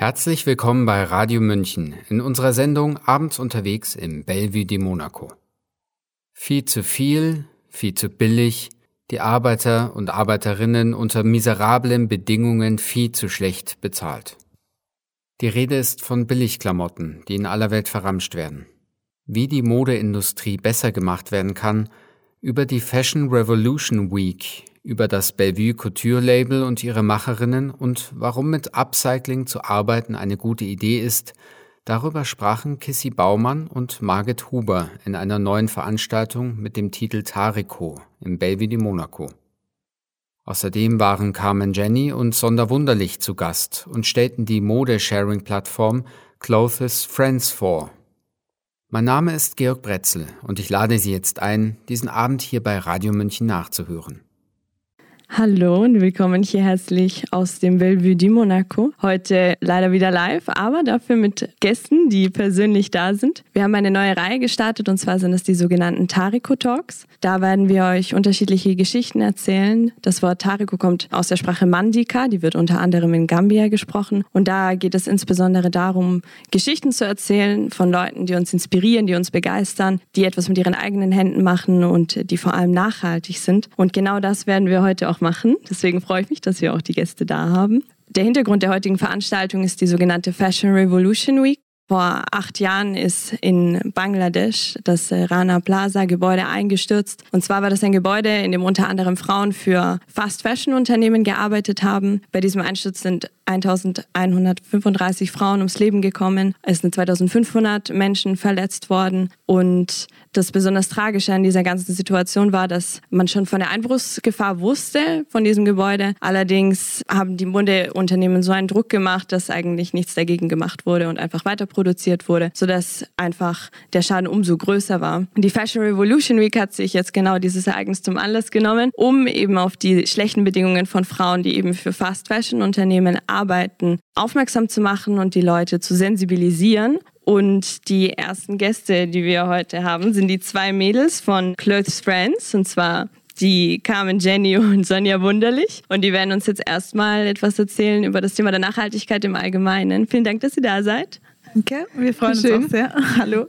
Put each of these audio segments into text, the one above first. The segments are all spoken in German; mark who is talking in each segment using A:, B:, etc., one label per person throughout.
A: Herzlich willkommen bei Radio München in unserer Sendung Abends unterwegs im Bellevue de Monaco. Viel zu viel, viel zu billig, die Arbeiter und Arbeiterinnen unter miserablen Bedingungen viel zu schlecht bezahlt. Die Rede ist von Billigklamotten, die in aller Welt verramscht werden. Wie die Modeindustrie besser gemacht werden kann, über die Fashion Revolution Week über das Bellevue Couture Label und ihre Macherinnen und warum mit Upcycling zu arbeiten eine gute Idee ist, darüber sprachen Kissy Baumann und Margit Huber in einer neuen Veranstaltung mit dem Titel Tariko im Bellevue de Monaco. Außerdem waren Carmen Jenny und Sonder Wunderlich zu Gast und stellten die Modesharing-Plattform Clothes Friends vor. Mein Name ist Georg Bretzel und ich lade Sie jetzt ein, diesen Abend hier bei Radio München nachzuhören.
B: Hallo und willkommen hier herzlich aus dem Bellevue di Monaco. Heute leider wieder live, aber dafür mit Gästen, die persönlich da sind. Wir haben eine neue Reihe gestartet und zwar sind es die sogenannten Tariko Talks. Da werden wir euch unterschiedliche Geschichten erzählen. Das Wort Tariko kommt aus der Sprache Mandika, die wird unter anderem in Gambia gesprochen. Und da geht es insbesondere darum, Geschichten zu erzählen von Leuten, die uns inspirieren, die uns begeistern, die etwas mit ihren eigenen Händen machen und die vor allem nachhaltig sind. Und genau das werden wir heute auch auch machen. Deswegen freue ich mich, dass wir auch die Gäste da haben. Der Hintergrund der heutigen Veranstaltung ist die sogenannte Fashion Revolution Week. Vor acht Jahren ist in Bangladesch das Rana Plaza Gebäude eingestürzt. Und zwar war das ein Gebäude, in dem unter anderem Frauen für Fast Fashion Unternehmen gearbeitet haben. Bei diesem Einsturz sind 1135 Frauen ums Leben gekommen. Es sind 2500 Menschen verletzt worden. Und das besonders Tragische an dieser ganzen Situation war, dass man schon von der Einbruchsgefahr wusste von diesem Gebäude. Allerdings haben die Modeunternehmen so einen Druck gemacht, dass eigentlich nichts dagegen gemacht wurde und einfach weiter produziert wurde, sodass einfach der Schaden umso größer war. Die Fashion Revolution Week hat sich jetzt genau dieses Ereignis zum Anlass genommen, um eben auf die schlechten Bedingungen von Frauen, die eben für Fast Fashion Unternehmen arbeiten, aufmerksam zu machen und die Leute zu sensibilisieren. Und die ersten Gäste, die wir heute haben, sind die zwei Mädels von Clothes Friends, und zwar die Carmen Jenny und Sonja Wunderlich. Und die werden uns jetzt erstmal etwas erzählen über das Thema der Nachhaltigkeit im Allgemeinen. Vielen Dank, dass ihr da seid.
C: Danke, wir freuen Schön. uns auch sehr. Hallo.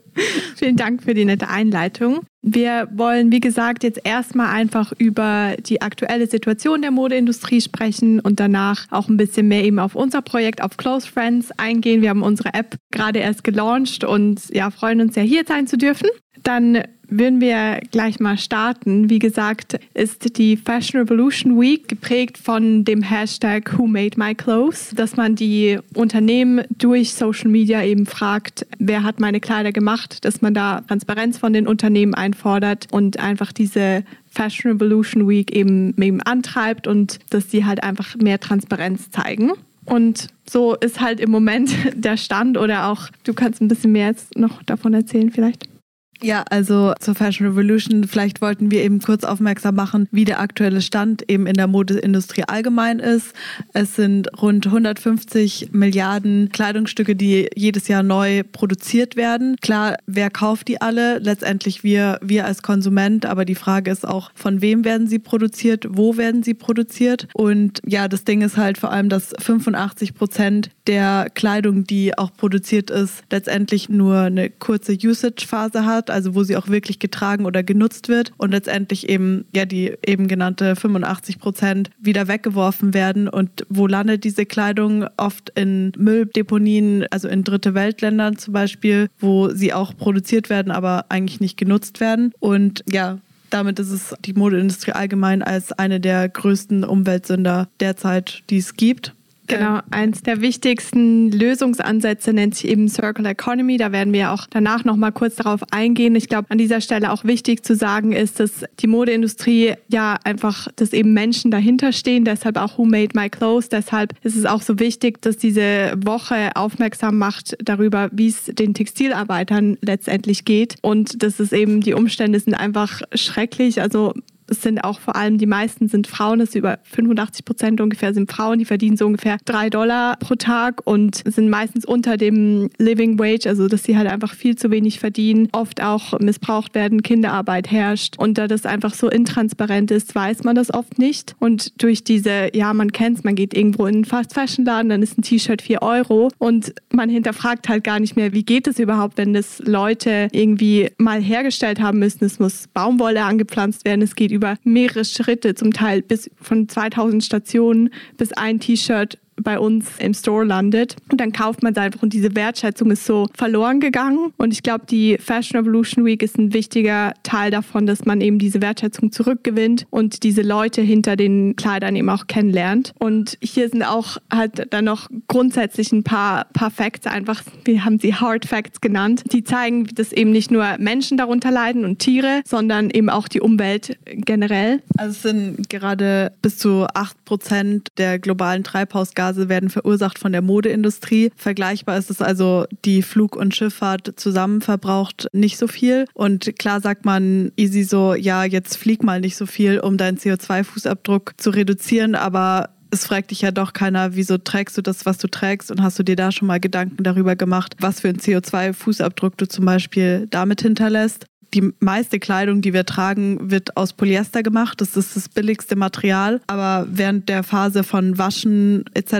C: Vielen Dank für die nette Einleitung. Wir wollen, wie gesagt, jetzt erstmal einfach über die aktuelle Situation der Modeindustrie sprechen und danach auch ein bisschen mehr eben auf unser Projekt, auf Close Friends eingehen. Wir haben unsere App gerade erst gelauncht und ja, freuen uns sehr, hier sein zu dürfen. Dann würden wir gleich mal starten. Wie gesagt, ist die Fashion Revolution Week geprägt von dem Hashtag Who Made My Clothes, dass man die Unternehmen durch Social Media eben fragt, wer hat meine Kleider gemacht, dass man da Transparenz von den Unternehmen einfordert und einfach diese Fashion Revolution Week eben, eben antreibt und dass sie halt einfach mehr Transparenz zeigen. Und so ist halt im Moment der Stand oder auch, du kannst ein bisschen mehr jetzt noch davon erzählen vielleicht.
D: Ja, also zur Fashion Revolution, vielleicht wollten wir eben kurz aufmerksam machen, wie der aktuelle Stand eben in der Modeindustrie allgemein ist. Es sind rund 150 Milliarden Kleidungsstücke, die jedes Jahr neu produziert werden. Klar, wer kauft die alle? Letztendlich wir, wir als Konsument, aber die Frage ist auch, von wem werden sie produziert, wo werden sie produziert? Und ja, das Ding ist halt vor allem, dass 85 Prozent der Kleidung, die auch produziert ist, letztendlich nur eine kurze Usage-Phase hat also wo sie auch wirklich getragen oder genutzt wird und letztendlich eben ja die eben genannte 85 Prozent wieder weggeworfen werden. Und wo landet diese Kleidung? Oft in Mülldeponien, also in dritte Weltländern zum Beispiel, wo sie auch produziert werden, aber eigentlich nicht genutzt werden. Und ja damit ist es die Modeindustrie allgemein als eine der größten Umweltsünder derzeit, die es gibt.
C: Genau, eins der wichtigsten Lösungsansätze nennt sich eben Circular Economy. Da werden wir auch danach noch mal kurz darauf eingehen. Ich glaube, an dieser Stelle auch wichtig zu sagen ist, dass die Modeindustrie ja einfach, dass eben Menschen dahinter stehen. Deshalb auch Who Made My Clothes. Deshalb ist es auch so wichtig, dass diese Woche aufmerksam macht darüber, wie es den Textilarbeitern letztendlich geht und dass es eben die Umstände sind einfach schrecklich. Also es sind auch vor allem die meisten sind Frauen, das ist über 85 Prozent ungefähr sind Frauen, die verdienen so ungefähr drei Dollar pro Tag und sind meistens unter dem Living Wage, also dass sie halt einfach viel zu wenig verdienen, oft auch missbraucht werden, Kinderarbeit herrscht und da das einfach so intransparent ist, weiß man das oft nicht und durch diese, ja, man kennt es, man geht irgendwo in einen Fast Fashion Laden, dann ist ein T-Shirt 4 Euro und man hinterfragt halt gar nicht mehr, wie geht es überhaupt, wenn das Leute irgendwie mal hergestellt haben müssen. Es muss Baumwolle angepflanzt werden, es geht über mehrere Schritte, zum Teil bis von 2000 Stationen, bis ein T-Shirt bei uns im Store landet. Und dann kauft man es einfach und diese Wertschätzung ist so verloren gegangen. Und ich glaube, die Fashion Revolution Week ist ein wichtiger Teil davon, dass man eben diese Wertschätzung zurückgewinnt und diese Leute hinter den Kleidern eben auch kennenlernt. Und hier sind auch halt dann noch grundsätzlich ein paar, paar Facts, einfach, wir haben sie Hard Facts genannt, die zeigen, dass eben nicht nur Menschen darunter leiden und Tiere, sondern eben auch die Umwelt generell.
D: Also es sind gerade bis zu 8 Prozent der globalen Treibhausgase Treibhausgase werden verursacht von der Modeindustrie. Vergleichbar ist es also, die Flug- und Schifffahrt zusammen verbraucht nicht so viel. Und klar sagt man easy so, ja, jetzt flieg mal nicht so viel, um deinen CO2-Fußabdruck zu reduzieren, aber es fragt dich ja doch keiner, wieso trägst du das, was du trägst und hast du dir da schon mal Gedanken darüber gemacht, was für einen CO2-Fußabdruck du zum Beispiel damit hinterlässt die meiste Kleidung, die wir tragen, wird aus Polyester gemacht. Das ist das billigste Material. Aber während der Phase von Waschen etc.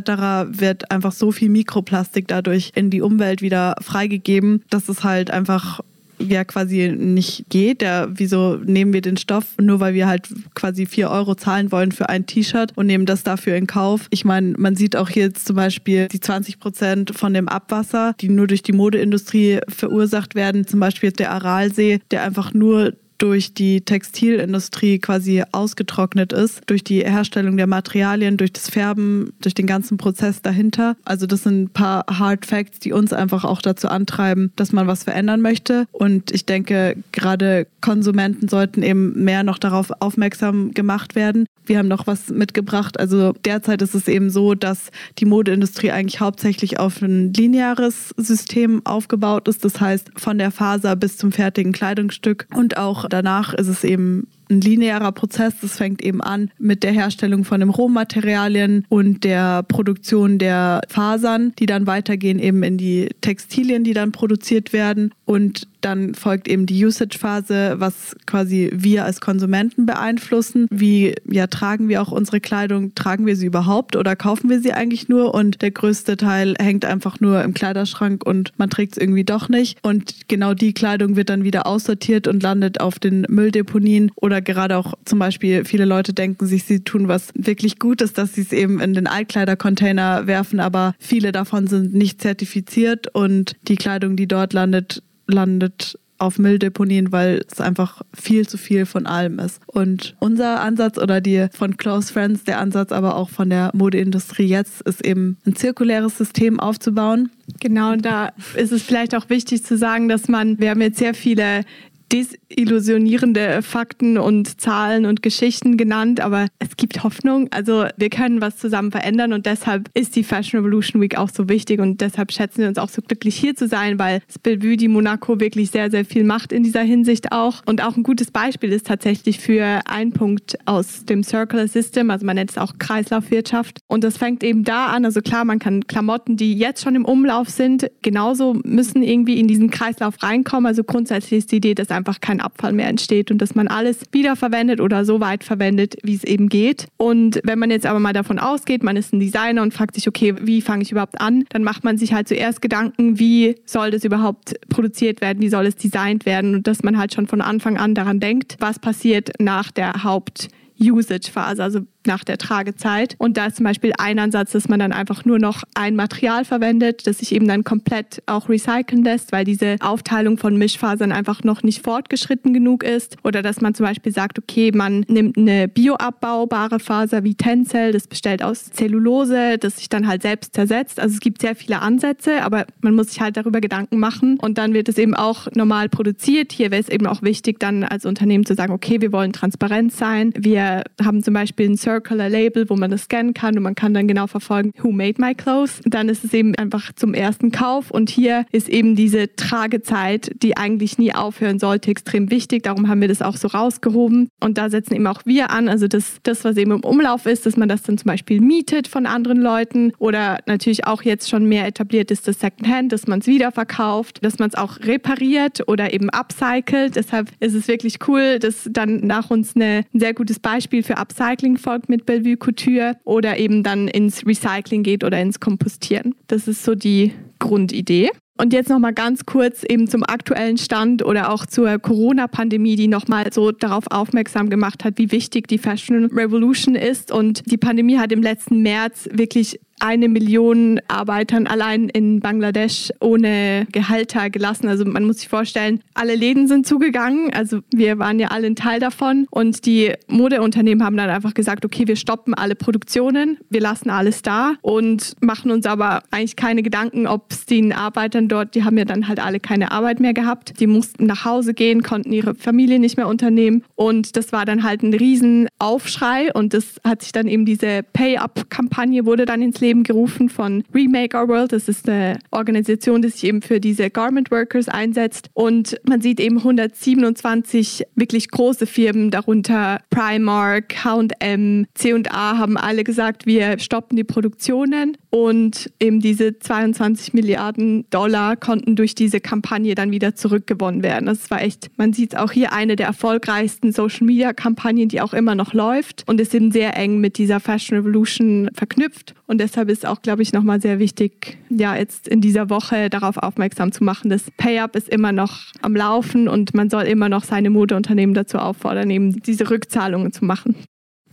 D: wird einfach so viel Mikroplastik dadurch in die Umwelt wieder freigegeben, dass es halt einfach ja quasi nicht geht. Ja, wieso nehmen wir den Stoff, nur weil wir halt quasi vier Euro zahlen wollen für ein T-Shirt und nehmen das dafür in Kauf? Ich meine, man sieht auch hier jetzt zum Beispiel die 20 Prozent von dem Abwasser, die nur durch die Modeindustrie verursacht werden. Zum Beispiel der Aralsee, der einfach nur durch die Textilindustrie quasi ausgetrocknet ist, durch die Herstellung der Materialien, durch das Färben, durch den ganzen Prozess dahinter. Also das sind ein paar Hard Facts, die uns einfach auch dazu antreiben, dass man was verändern möchte. Und ich denke, gerade Konsumenten sollten eben mehr noch darauf aufmerksam gemacht werden. Wir haben noch was mitgebracht. Also derzeit ist es eben so, dass die Modeindustrie eigentlich hauptsächlich auf ein lineares System aufgebaut ist. Das heißt, von der Faser bis zum fertigen Kleidungsstück und auch danach ist es eben ein linearer Prozess. Das fängt eben an mit der Herstellung von den Rohmaterialien und der Produktion der Fasern, die dann weitergehen eben in die Textilien, die dann produziert werden. Und dann folgt eben die Usage-Phase, was quasi wir als Konsumenten beeinflussen. Wie ja, tragen wir auch unsere Kleidung? Tragen wir sie überhaupt oder kaufen wir sie eigentlich nur? Und der größte Teil hängt einfach nur im Kleiderschrank und man trägt es irgendwie doch nicht. Und genau die Kleidung wird dann wieder aussortiert und landet auf den Mülldeponien oder oder gerade auch zum Beispiel viele Leute denken sich, sie tun was wirklich Gutes, dass sie es eben in den Altkleidercontainer werfen, aber viele davon sind nicht zertifiziert und die Kleidung, die dort landet, landet auf Mülldeponien, weil es einfach viel zu viel von allem ist. Und unser Ansatz oder die von Close Friends, der Ansatz aber auch von der Modeindustrie jetzt, ist eben ein zirkuläres System aufzubauen.
C: Genau, und da ist es vielleicht auch wichtig zu sagen, dass man, wir haben jetzt sehr viele desillusionierende Fakten und Zahlen und Geschichten genannt, aber es gibt Hoffnung. Also wir können was zusammen verändern und deshalb ist die Fashion Revolution Week auch so wichtig und deshalb schätzen wir uns auch so glücklich hier zu sein, weil Bellevue die Monaco wirklich sehr, sehr viel macht in dieser Hinsicht auch. Und auch ein gutes Beispiel ist tatsächlich für einen Punkt aus dem Circular System, also man nennt es auch Kreislaufwirtschaft. Und das fängt eben da an, also klar, man kann Klamotten, die jetzt schon im Umlauf sind, genauso müssen irgendwie in diesen Kreislauf reinkommen. Also grundsätzlich ist die Idee, dass einfach kein Abfall mehr entsteht und dass man alles wiederverwendet oder so weit verwendet, wie es eben geht. Und wenn man jetzt aber mal davon ausgeht, man ist ein Designer und fragt sich, okay, wie fange ich überhaupt an, dann macht man sich halt zuerst Gedanken, wie soll das überhaupt produziert werden, wie soll es designt werden und dass man halt schon von Anfang an daran denkt, was passiert nach der Haupt Usage-Phase, also nach der Tragezeit. Und da ist zum Beispiel ein Ansatz, dass man dann einfach nur noch ein Material verwendet, das sich eben dann komplett auch recyceln lässt, weil diese Aufteilung von Mischfasern einfach noch nicht fortgeschritten genug ist. Oder dass man zum Beispiel sagt, okay, man nimmt eine bioabbaubare Faser wie Tencel, das bestellt aus Zellulose, das sich dann halt selbst zersetzt. Also es gibt sehr viele Ansätze, aber man muss sich halt darüber Gedanken machen. Und dann wird es eben auch normal produziert. Hier wäre es eben auch wichtig, dann als Unternehmen zu sagen, okay, wir wollen transparent sein. Wir haben zum Beispiel einen Circular Label, wo man das scannen kann und man kann dann genau verfolgen, who made my clothes. Dann ist es eben einfach zum ersten Kauf und hier ist eben diese Tragezeit, die eigentlich nie aufhören sollte, extrem wichtig. Darum haben wir das auch so rausgehoben und da setzen eben auch wir an. Also das, das was eben im Umlauf ist, dass man das dann zum Beispiel mietet von anderen Leuten oder natürlich auch jetzt schon mehr etabliert ist das Secondhand, dass man es wiederverkauft, dass man es auch repariert oder eben upcycelt. Deshalb ist es wirklich cool, dass dann nach uns eine, ein sehr gutes Beispiel für Upcycling folgt mit Bellevue Couture oder eben dann ins Recycling geht oder ins Kompostieren. Das ist so die Grundidee. Und jetzt noch mal ganz kurz eben zum aktuellen Stand oder auch zur Corona-Pandemie, die noch mal so darauf aufmerksam gemacht hat, wie wichtig die Fashion Revolution ist. Und die Pandemie hat im letzten März wirklich eine Million Arbeitern allein in Bangladesch ohne Gehalter gelassen. Also man muss sich vorstellen, alle Läden sind zugegangen. Also wir waren ja alle ein Teil davon. Und die Modeunternehmen haben dann einfach gesagt, okay, wir stoppen alle Produktionen, wir lassen alles da und machen uns aber eigentlich keine Gedanken, ob es den Arbeitern dort, die haben ja dann halt alle keine Arbeit mehr gehabt. Die mussten nach Hause gehen, konnten ihre Familie nicht mehr unternehmen. Und das war dann halt ein Riesenaufschrei. Und das hat sich dann eben diese Pay-Up-Kampagne wurde dann ins Leben Leben gerufen von Remake Our World. Das ist eine Organisation, die sich eben für diese Garment Workers einsetzt. Und man sieht eben 127 wirklich große Firmen, darunter Primark, H&M, C&A, haben alle gesagt, wir stoppen die Produktionen. Und eben diese 22 Milliarden Dollar konnten durch diese Kampagne dann wieder zurückgewonnen werden. Das war echt, man sieht es auch hier, eine der erfolgreichsten Social-Media-Kampagnen, die auch immer noch läuft und ist eben sehr eng mit dieser Fashion Revolution verknüpft. Und deshalb deshalb ist auch, glaube ich, nochmal sehr wichtig, ja, jetzt in dieser Woche darauf aufmerksam zu machen, dass Pay-Up ist immer noch am Laufen und man soll immer noch seine Modeunternehmen dazu auffordern, eben diese Rückzahlungen zu machen.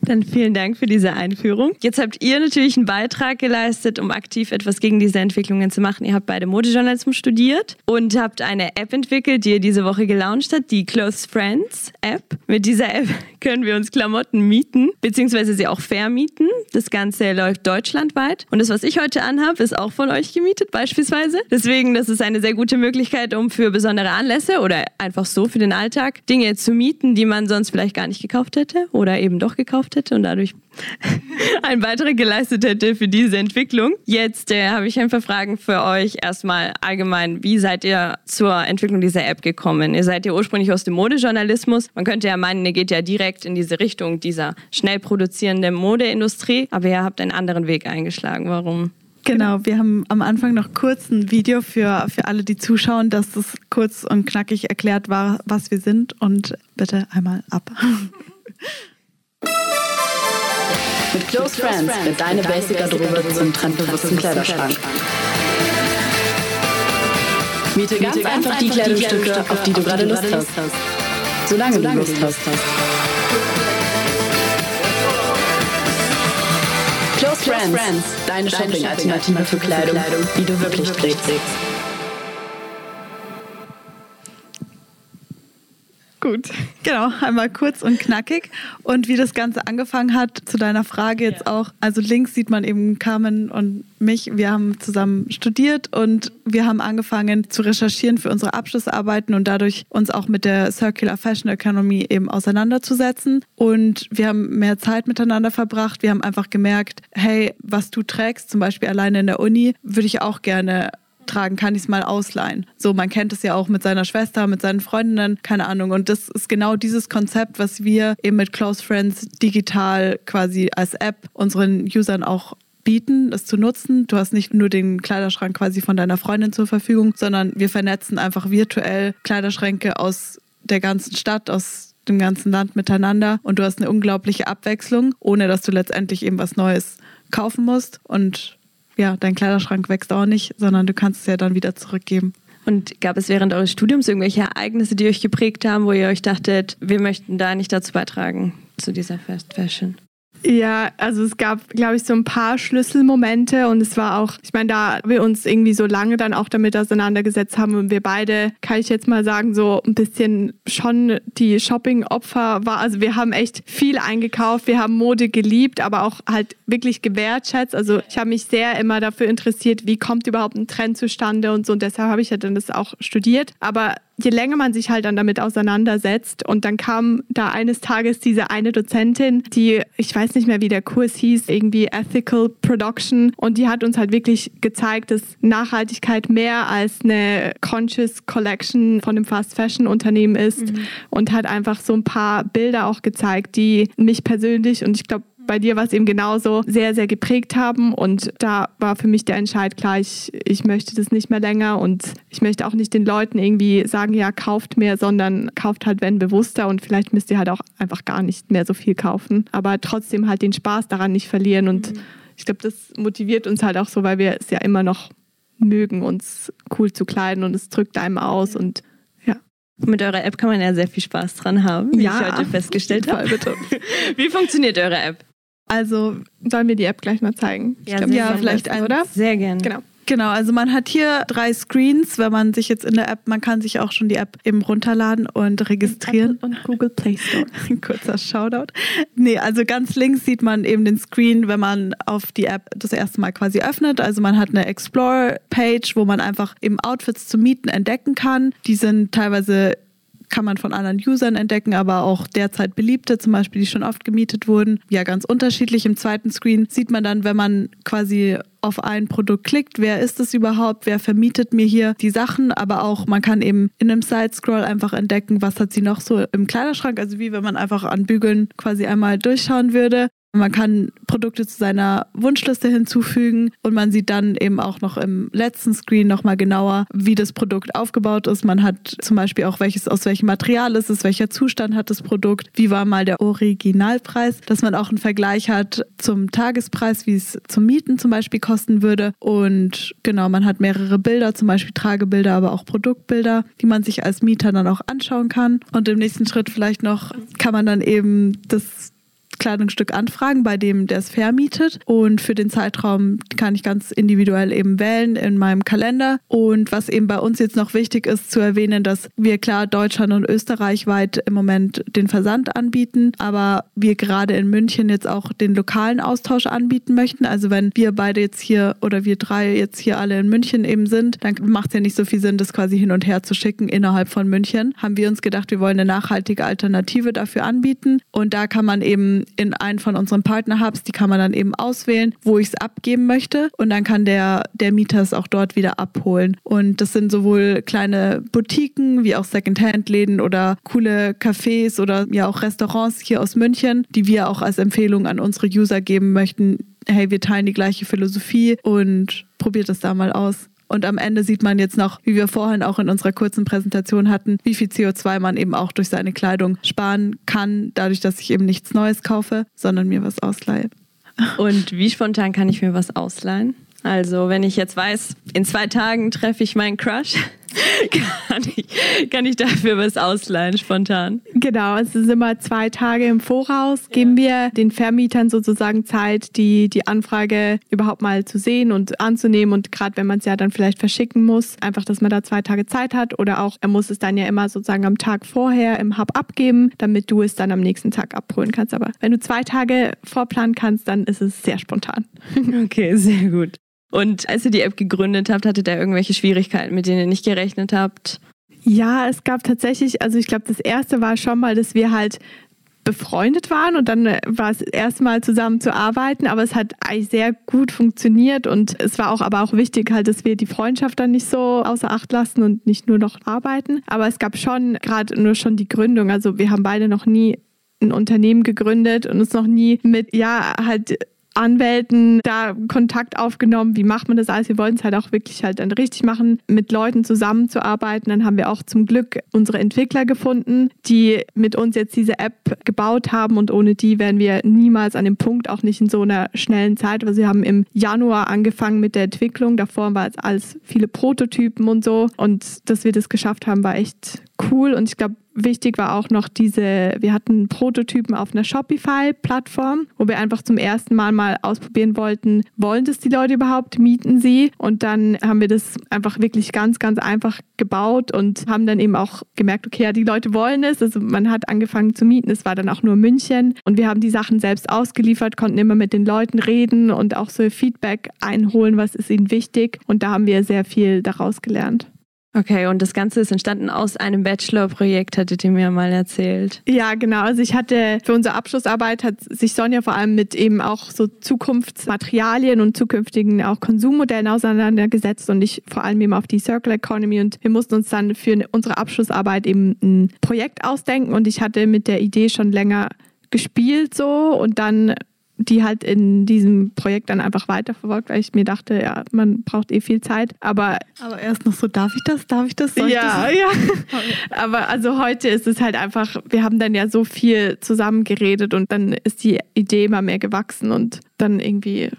B: Dann vielen Dank für diese Einführung. Jetzt habt ihr natürlich einen Beitrag geleistet, um aktiv etwas gegen diese Entwicklungen zu machen. Ihr habt beide Modejournalismus studiert und habt eine App entwickelt, die ihr diese Woche gelauncht habt, die Close Friends App. Mit dieser App können wir uns Klamotten mieten, beziehungsweise sie auch vermieten. Das Ganze läuft deutschlandweit. Und das, was ich heute anhabe, ist auch von euch gemietet, beispielsweise. Deswegen, das ist eine sehr gute Möglichkeit, um für besondere Anlässe oder einfach so für den Alltag Dinge zu mieten, die man sonst vielleicht gar nicht gekauft hätte oder eben doch gekauft hätte und dadurch einen Beitrag geleistet hätte für diese Entwicklung. Jetzt äh, habe ich ein paar Fragen für euch. Erstmal allgemein, wie seid ihr zur Entwicklung dieser App gekommen? Ihr seid ja ursprünglich aus dem Modejournalismus. Man könnte ja meinen, ihr geht ja direkt in diese Richtung dieser schnell produzierenden Modeindustrie, aber ihr habt einen anderen Weg eingeschlagen. Warum?
D: Genau, wir haben am Anfang noch kurz ein Video für, für alle, die zuschauen, dass es kurz und knackig erklärt war, was wir sind. Und bitte einmal ab.
E: Mit Close Friends wird deine Basic Garderobe zum trendbewussten Kleiderschrank. Miete ganz einfach die Kleidungsstücke, auf die du gerade Lust hast. Solange du Lust hast. Close Friends, deine Shopping-Alternative für Kleidung, die du wirklich trägst.
D: Gut, genau, einmal kurz und knackig. Und wie das Ganze angefangen hat, zu deiner Frage jetzt ja. auch. Also links sieht man eben Carmen und mich. Wir haben zusammen studiert und wir haben angefangen zu recherchieren für unsere Abschlussarbeiten und dadurch uns auch mit der Circular Fashion Economy eben auseinanderzusetzen. Und wir haben mehr Zeit miteinander verbracht. Wir haben einfach gemerkt, hey, was du trägst, zum Beispiel alleine in der Uni, würde ich auch gerne tragen, kann ich es mal ausleihen. So, man kennt es ja auch mit seiner Schwester, mit seinen Freundinnen, keine Ahnung. Und das ist genau dieses Konzept, was wir eben mit Close Friends digital quasi als App unseren Usern auch bieten, es zu nutzen. Du hast nicht nur den Kleiderschrank quasi von deiner Freundin zur Verfügung, sondern wir vernetzen einfach virtuell Kleiderschränke aus der ganzen Stadt, aus dem ganzen Land miteinander und du hast eine unglaubliche Abwechslung, ohne dass du letztendlich eben was Neues kaufen musst. Und ja, dein Kleiderschrank wächst auch nicht, sondern du kannst es ja dann wieder zurückgeben.
B: Und gab es während eures Studiums irgendwelche Ereignisse, die euch geprägt haben, wo ihr euch dachtet, wir möchten da nicht dazu beitragen, zu dieser Fast Fashion?
C: Ja, also es gab, glaube ich, so ein paar Schlüsselmomente und es war auch, ich meine, da wir uns irgendwie so lange dann auch damit auseinandergesetzt haben und wir beide, kann ich jetzt mal sagen, so ein bisschen schon die Shopping-Opfer war. Also wir haben echt viel eingekauft, wir haben Mode geliebt, aber auch halt wirklich gewertschätzt. Also ich habe mich sehr immer dafür interessiert, wie kommt überhaupt ein Trend zustande und so und deshalb habe ich ja dann das auch studiert. Aber je länger man sich halt dann damit auseinandersetzt und dann kam da eines Tages diese eine Dozentin, die, ich weiß nicht mehr, wie der Kurs hieß, irgendwie Ethical Production und die hat uns halt wirklich gezeigt, dass Nachhaltigkeit mehr als eine Conscious Collection von einem Fast Fashion Unternehmen ist mhm. und hat einfach so ein paar Bilder auch gezeigt, die mich persönlich und ich glaube bei dir war es eben genauso sehr, sehr geprägt haben. Und da war für mich der Entscheid klar, ich, ich möchte das nicht mehr länger und ich möchte auch nicht den Leuten irgendwie sagen, ja, kauft mehr, sondern kauft halt, wenn bewusster und vielleicht müsst ihr halt auch einfach gar nicht mehr so viel kaufen. Aber trotzdem halt den Spaß daran nicht verlieren. Und mhm. ich glaube, das motiviert uns halt auch so, weil wir es ja immer noch mögen, uns cool zu kleiden und es drückt einem aus und
B: mit eurer App kann man ja sehr viel Spaß dran haben, wie ja, ich heute festgestellt habe. Wie funktioniert eure App?
C: Also sollen wir die App gleich mal zeigen?
D: Ja, glaub, ja vielleicht ein, oder?
B: Sehr gerne.
C: Genau.
D: Genau, also man hat hier drei Screens, wenn man sich jetzt in der App, man kann sich auch schon die App eben runterladen und registrieren.
C: und Google Play Store.
D: Ein kurzer Shoutout. Nee, also ganz links sieht man eben den Screen, wenn man auf die App das erste Mal quasi öffnet. Also man hat eine Explore-Page, wo man einfach eben Outfits zu mieten entdecken kann. Die sind teilweise kann man von anderen Usern entdecken, aber auch derzeit beliebte, zum Beispiel, die schon oft gemietet wurden. Ja, ganz unterschiedlich. Im zweiten Screen sieht man dann, wenn man quasi auf ein Produkt klickt, wer ist es überhaupt, wer vermietet mir hier die Sachen, aber auch man kann eben in einem Side-Scroll einfach entdecken, was hat sie noch so im Kleiderschrank, also wie wenn man einfach an Bügeln quasi einmal durchschauen würde. Man kann Produkte zu seiner Wunschliste hinzufügen und man sieht dann eben auch noch im letzten Screen nochmal genauer, wie das Produkt aufgebaut ist. Man hat zum Beispiel auch welches, aus welchem Material ist es, welcher Zustand hat das Produkt, wie war mal der Originalpreis, dass man auch einen Vergleich hat zum Tagespreis, wie es zum Mieten zum Beispiel kosten würde. Und genau, man hat mehrere Bilder, zum Beispiel Tragebilder, aber auch Produktbilder, die man sich als Mieter dann auch anschauen kann. Und im nächsten Schritt vielleicht noch kann man dann eben das Kleidungsstück anfragen, bei dem der es vermietet. Und für den Zeitraum kann ich ganz individuell eben wählen in meinem Kalender. Und was eben bei uns jetzt noch wichtig ist zu erwähnen, dass wir klar Deutschland und Österreich weit im Moment den Versand anbieten, aber wir gerade in München jetzt auch den lokalen Austausch anbieten möchten. Also wenn wir beide jetzt hier oder wir drei jetzt hier alle in München eben sind, dann macht es ja nicht so viel Sinn, das quasi hin und her zu schicken innerhalb von München. Haben wir uns gedacht, wir wollen eine nachhaltige Alternative dafür anbieten. Und da kann man eben in einen von unseren Partner-Hubs, die kann man dann eben auswählen, wo ich es abgeben möchte und dann kann der, der Mieter es auch dort wieder abholen. Und das sind sowohl kleine Boutiquen wie auch Secondhand-Läden oder coole Cafés oder ja auch Restaurants hier aus München, die wir auch als Empfehlung an unsere User geben möchten. Hey, wir teilen die gleiche Philosophie und probiert es da mal aus. Und am Ende sieht man jetzt noch, wie wir vorhin auch in unserer kurzen Präsentation hatten, wie viel CO2 man eben auch durch seine Kleidung sparen kann, dadurch, dass ich eben nichts Neues kaufe, sondern mir was ausleihe.
B: Und wie spontan kann ich mir was ausleihen? Also, wenn ich jetzt weiß, in zwei Tagen treffe ich meinen Crush, kann, ich, kann ich dafür was ausleihen spontan?
C: Genau, es ist immer zwei Tage im Voraus. Geben wir den Vermietern sozusagen Zeit, die, die Anfrage überhaupt mal zu sehen und anzunehmen. Und gerade wenn man es ja dann vielleicht verschicken muss, einfach, dass man da zwei Tage Zeit hat. Oder auch, er muss es dann ja immer sozusagen am Tag vorher im Hub abgeben, damit du es dann am nächsten Tag abholen kannst. Aber wenn du zwei Tage vorplanen kannst, dann ist es sehr spontan.
B: Okay, sehr gut. Und als ihr die App gegründet habt, hattet ihr irgendwelche Schwierigkeiten, mit denen ihr nicht gerechnet habt?
C: Ja, es gab tatsächlich, also ich glaube, das erste war schon mal, dass wir halt befreundet waren und dann war es erstmal zusammen zu arbeiten, aber es hat eigentlich sehr gut funktioniert und es war auch aber auch wichtig halt, dass wir die Freundschaft dann nicht so außer Acht lassen und nicht nur noch arbeiten. Aber es gab schon gerade nur schon die Gründung, also wir haben beide noch nie ein Unternehmen gegründet und uns noch nie mit ja halt Anwälten da Kontakt aufgenommen. Wie macht man das alles? Wir wollten es halt auch wirklich halt dann richtig machen, mit Leuten zusammenzuarbeiten. Dann haben wir auch zum Glück unsere Entwickler gefunden, die mit uns jetzt diese App gebaut haben und ohne die wären wir niemals an dem Punkt, auch nicht in so einer schnellen Zeit. Also wir haben im Januar angefangen mit der Entwicklung. Davor war es alles viele Prototypen und so. Und dass wir das geschafft haben, war echt cool. Und ich glaube, wichtig war auch noch diese, wir hatten Prototypen auf einer Shopify-Plattform, wo wir einfach zum ersten Mal mal ausprobieren wollten, wollen das die Leute überhaupt, mieten sie? Und dann haben wir das einfach wirklich ganz, ganz einfach gebaut und haben dann eben auch gemerkt, okay, ja, die Leute wollen es. Also man hat angefangen zu mieten, es war dann auch nur München und wir haben die Sachen selbst ausgeliefert, konnten immer mit den Leuten reden und auch so Feedback einholen, was ist ihnen wichtig. Und da haben wir sehr viel daraus gelernt.
B: Okay, und das Ganze ist entstanden aus einem Bachelor-Projekt, hattet ihr mir mal erzählt.
C: Ja, genau. Also ich hatte für unsere Abschlussarbeit hat sich Sonja vor allem mit eben auch so Zukunftsmaterialien und zukünftigen auch Konsummodellen auseinandergesetzt und ich vor allem eben auf die Circular Economy und wir mussten uns dann für unsere Abschlussarbeit eben ein Projekt ausdenken und ich hatte mit der Idee schon länger gespielt so und dann die halt in diesem Projekt dann einfach weiterverfolgt, weil ich mir dachte, ja, man braucht eh viel Zeit. Aber,
D: aber erst noch so, darf ich das? Darf ich das?
C: Soll
D: ja,
C: ich das? ja. aber also heute ist es halt einfach, wir haben dann ja so viel zusammen geredet und dann ist die Idee immer mehr gewachsen und dann irgendwie,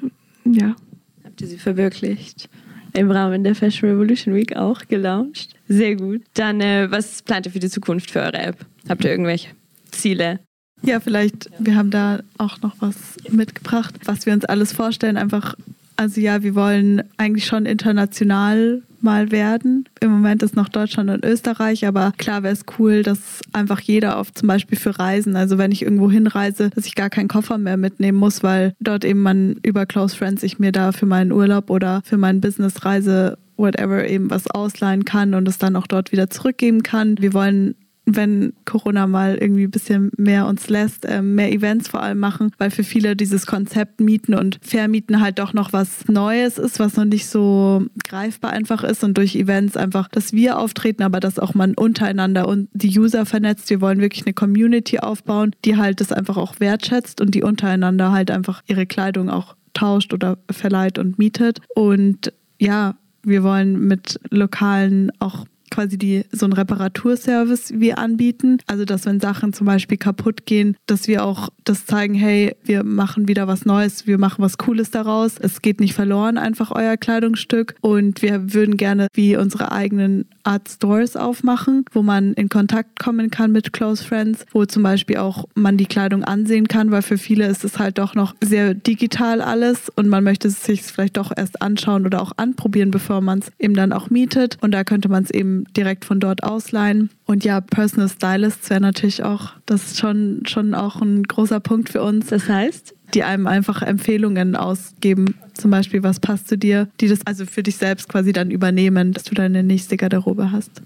C: ja.
B: Habt ihr sie verwirklicht? Im Rahmen der Fashion Revolution Week auch gelauncht. Sehr gut. Dann, äh, was plant ihr für die Zukunft für eure App? Habt ihr irgendwelche Ziele?
D: Ja, vielleicht, wir haben da auch noch was mitgebracht, was wir uns alles vorstellen. Einfach, also ja, wir wollen eigentlich schon international mal werden. Im Moment ist noch Deutschland und Österreich, aber klar wäre es cool, dass einfach jeder auf zum Beispiel für Reisen, also wenn ich irgendwo hinreise, dass ich gar keinen Koffer mehr mitnehmen muss, weil dort eben man über Close Friends ich mir da für meinen Urlaub oder für meine Businessreise whatever eben was ausleihen kann und es dann auch dort wieder zurückgeben kann. Wir wollen wenn Corona mal irgendwie ein bisschen mehr uns lässt, äh, mehr Events vor allem machen, weil für viele dieses Konzept Mieten und Vermieten halt doch noch was Neues ist, was noch nicht so greifbar einfach ist und durch Events einfach, dass wir auftreten, aber dass auch man untereinander und die User vernetzt. Wir wollen wirklich eine Community aufbauen, die halt das einfach auch wertschätzt und die untereinander halt einfach ihre Kleidung auch tauscht oder verleiht und mietet. Und ja, wir wollen mit lokalen auch quasi die so ein Reparaturservice wir anbieten. Also dass wenn Sachen zum Beispiel kaputt gehen, dass wir auch das zeigen, hey, wir machen wieder was Neues, wir machen was Cooles daraus. Es geht nicht verloren, einfach euer Kleidungsstück. Und wir würden gerne wie unsere eigenen Art Stores aufmachen, wo man in Kontakt kommen kann mit Close Friends, wo zum Beispiel auch man die Kleidung ansehen kann, weil für viele ist es halt doch noch sehr digital alles und man möchte es sich vielleicht doch erst anschauen oder auch anprobieren, bevor man es eben dann auch mietet. Und da könnte man es eben direkt von dort ausleihen. Und ja, Personal Stylists wäre natürlich auch, das ist schon, schon auch ein großer Punkt für uns.
B: Das heißt?
D: Die einem einfach Empfehlungen ausgeben, zum Beispiel, was passt zu dir, die das also für dich selbst quasi dann übernehmen, dass du deine nächste Garderobe hast.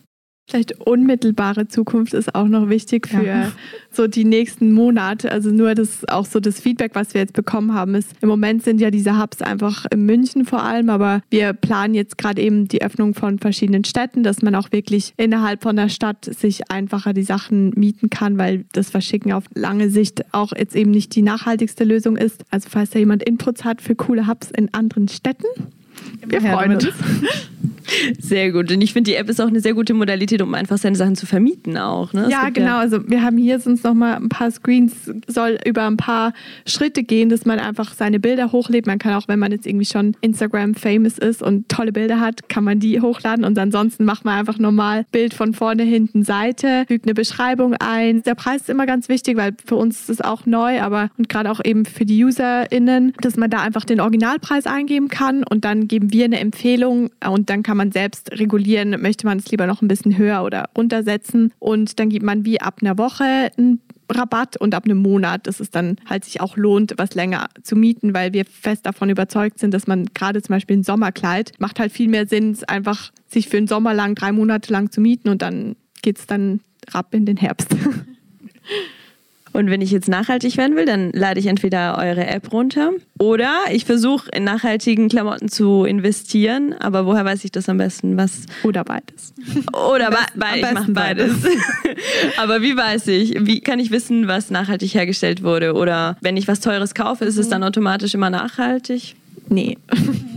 C: Vielleicht unmittelbare Zukunft ist auch noch wichtig für ja. so die nächsten Monate. Also nur das auch so das Feedback, was wir jetzt bekommen haben, ist im Moment sind ja diese Hubs einfach in München vor allem, aber wir planen jetzt gerade eben die Öffnung von verschiedenen Städten, dass man auch wirklich innerhalb von der Stadt sich einfacher die Sachen mieten kann, weil das Verschicken auf lange Sicht auch jetzt eben nicht die nachhaltigste Lösung ist. Also falls da jemand Inputs hat für coole Hubs in anderen Städten, wir freuen uns.
B: Sehr gut. Und ich finde, die App ist auch eine sehr gute Modalität, um einfach seine Sachen zu vermieten auch. Ne?
C: Ja, genau. Ja also wir haben hier sonst noch mal ein paar Screens, soll über ein paar Schritte gehen, dass man einfach seine Bilder hochlädt. Man kann auch, wenn man jetzt irgendwie schon Instagram famous ist und tolle Bilder hat, kann man die hochladen und ansonsten macht man einfach normal Bild von vorne, hinten, Seite, fügt eine Beschreibung ein. Der Preis ist immer ganz wichtig, weil für uns ist es auch neu, aber und gerade auch eben für die UserInnen, dass man da einfach den Originalpreis eingeben kann und dann geben wir eine Empfehlung und dann kann man selbst regulieren, möchte man es lieber noch ein bisschen höher oder runtersetzen und dann gibt man wie ab einer Woche einen Rabatt und ab einem Monat, dass es dann halt sich auch lohnt, was länger zu mieten, weil wir fest davon überzeugt sind, dass man gerade zum Beispiel ein Sommerkleid macht halt viel mehr Sinn, einfach sich für einen Sommer lang, drei Monate lang zu mieten und dann geht es dann ab in den Herbst.
B: Und wenn ich jetzt nachhaltig werden will, dann lade ich entweder eure App runter oder ich versuche in nachhaltigen Klamotten zu investieren. Aber woher weiß ich das am besten? Was?
C: Oder beides.
B: Oder be be ich mache beides. aber wie weiß ich? Wie kann ich wissen, was nachhaltig hergestellt wurde? Oder wenn ich was Teures kaufe, ist es dann automatisch immer nachhaltig?
C: Nee.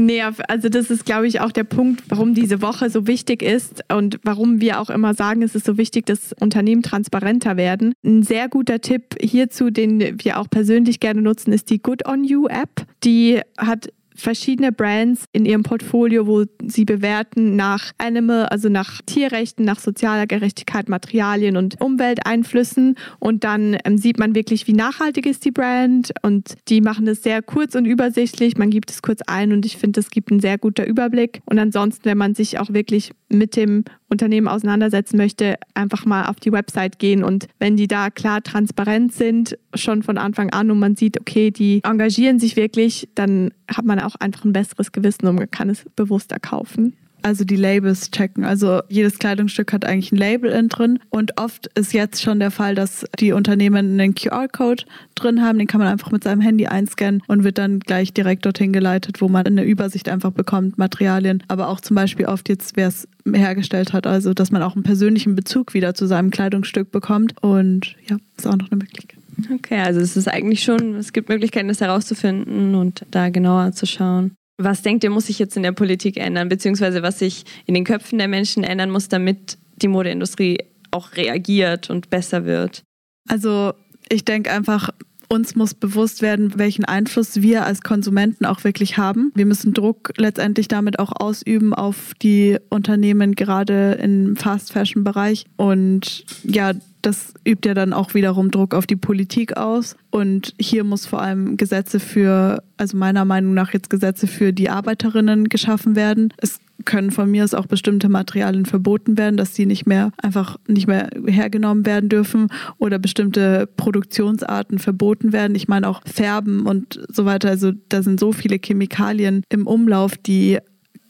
C: Nee, also das ist, glaube ich, auch der Punkt, warum diese Woche so wichtig ist und warum wir auch immer sagen, es ist so wichtig, dass Unternehmen transparenter werden. Ein sehr guter Tipp hierzu, den wir auch persönlich gerne nutzen, ist die Good on You App. Die hat verschiedene Brands in ihrem Portfolio, wo sie bewerten nach Animal, also nach Tierrechten, nach sozialer Gerechtigkeit, Materialien und Umwelteinflüssen. Und dann ähm, sieht man wirklich, wie nachhaltig ist die Brand. Und die machen das sehr kurz und übersichtlich. Man gibt es kurz ein und ich finde, das gibt einen sehr guter Überblick. Und ansonsten, wenn man sich auch wirklich mit dem Unternehmen auseinandersetzen möchte, einfach mal auf die Website gehen und wenn die da klar transparent sind, schon von Anfang an und man sieht, okay, die engagieren sich wirklich, dann hat man auch einfach ein besseres Gewissen und kann es bewusster kaufen.
D: Also die Labels checken. Also jedes Kleidungsstück hat eigentlich ein Label in drin und oft ist jetzt schon der Fall, dass die Unternehmen einen QR-Code drin haben, den kann man einfach mit seinem Handy einscannen und wird dann gleich direkt dorthin geleitet, wo man eine Übersicht einfach bekommt, Materialien, aber auch zum Beispiel oft jetzt, wer es hergestellt hat, also dass man auch einen persönlichen Bezug wieder zu seinem Kleidungsstück bekommt und ja, ist auch noch eine Möglichkeit.
B: Okay, also es ist eigentlich schon, es gibt Möglichkeiten, das herauszufinden und da genauer zu schauen. Was denkt ihr, muss sich jetzt in der Politik ändern, beziehungsweise was sich in den Köpfen der Menschen ändern muss, damit die Modeindustrie auch reagiert und besser wird?
D: Also ich denke einfach, uns muss bewusst werden, welchen Einfluss wir als Konsumenten auch wirklich haben. Wir müssen Druck letztendlich damit auch ausüben auf die Unternehmen, gerade im Fast-Fashion-Bereich. Und ja, das übt ja dann auch wiederum Druck auf die Politik aus. Und hier muss vor allem Gesetze für, also meiner Meinung nach jetzt Gesetze für die Arbeiterinnen geschaffen werden. Es können von mir aus auch bestimmte Materialien verboten werden, dass sie nicht mehr einfach nicht mehr hergenommen werden dürfen oder bestimmte Produktionsarten verboten werden. Ich meine auch Färben und so weiter. Also da sind so viele Chemikalien im Umlauf, die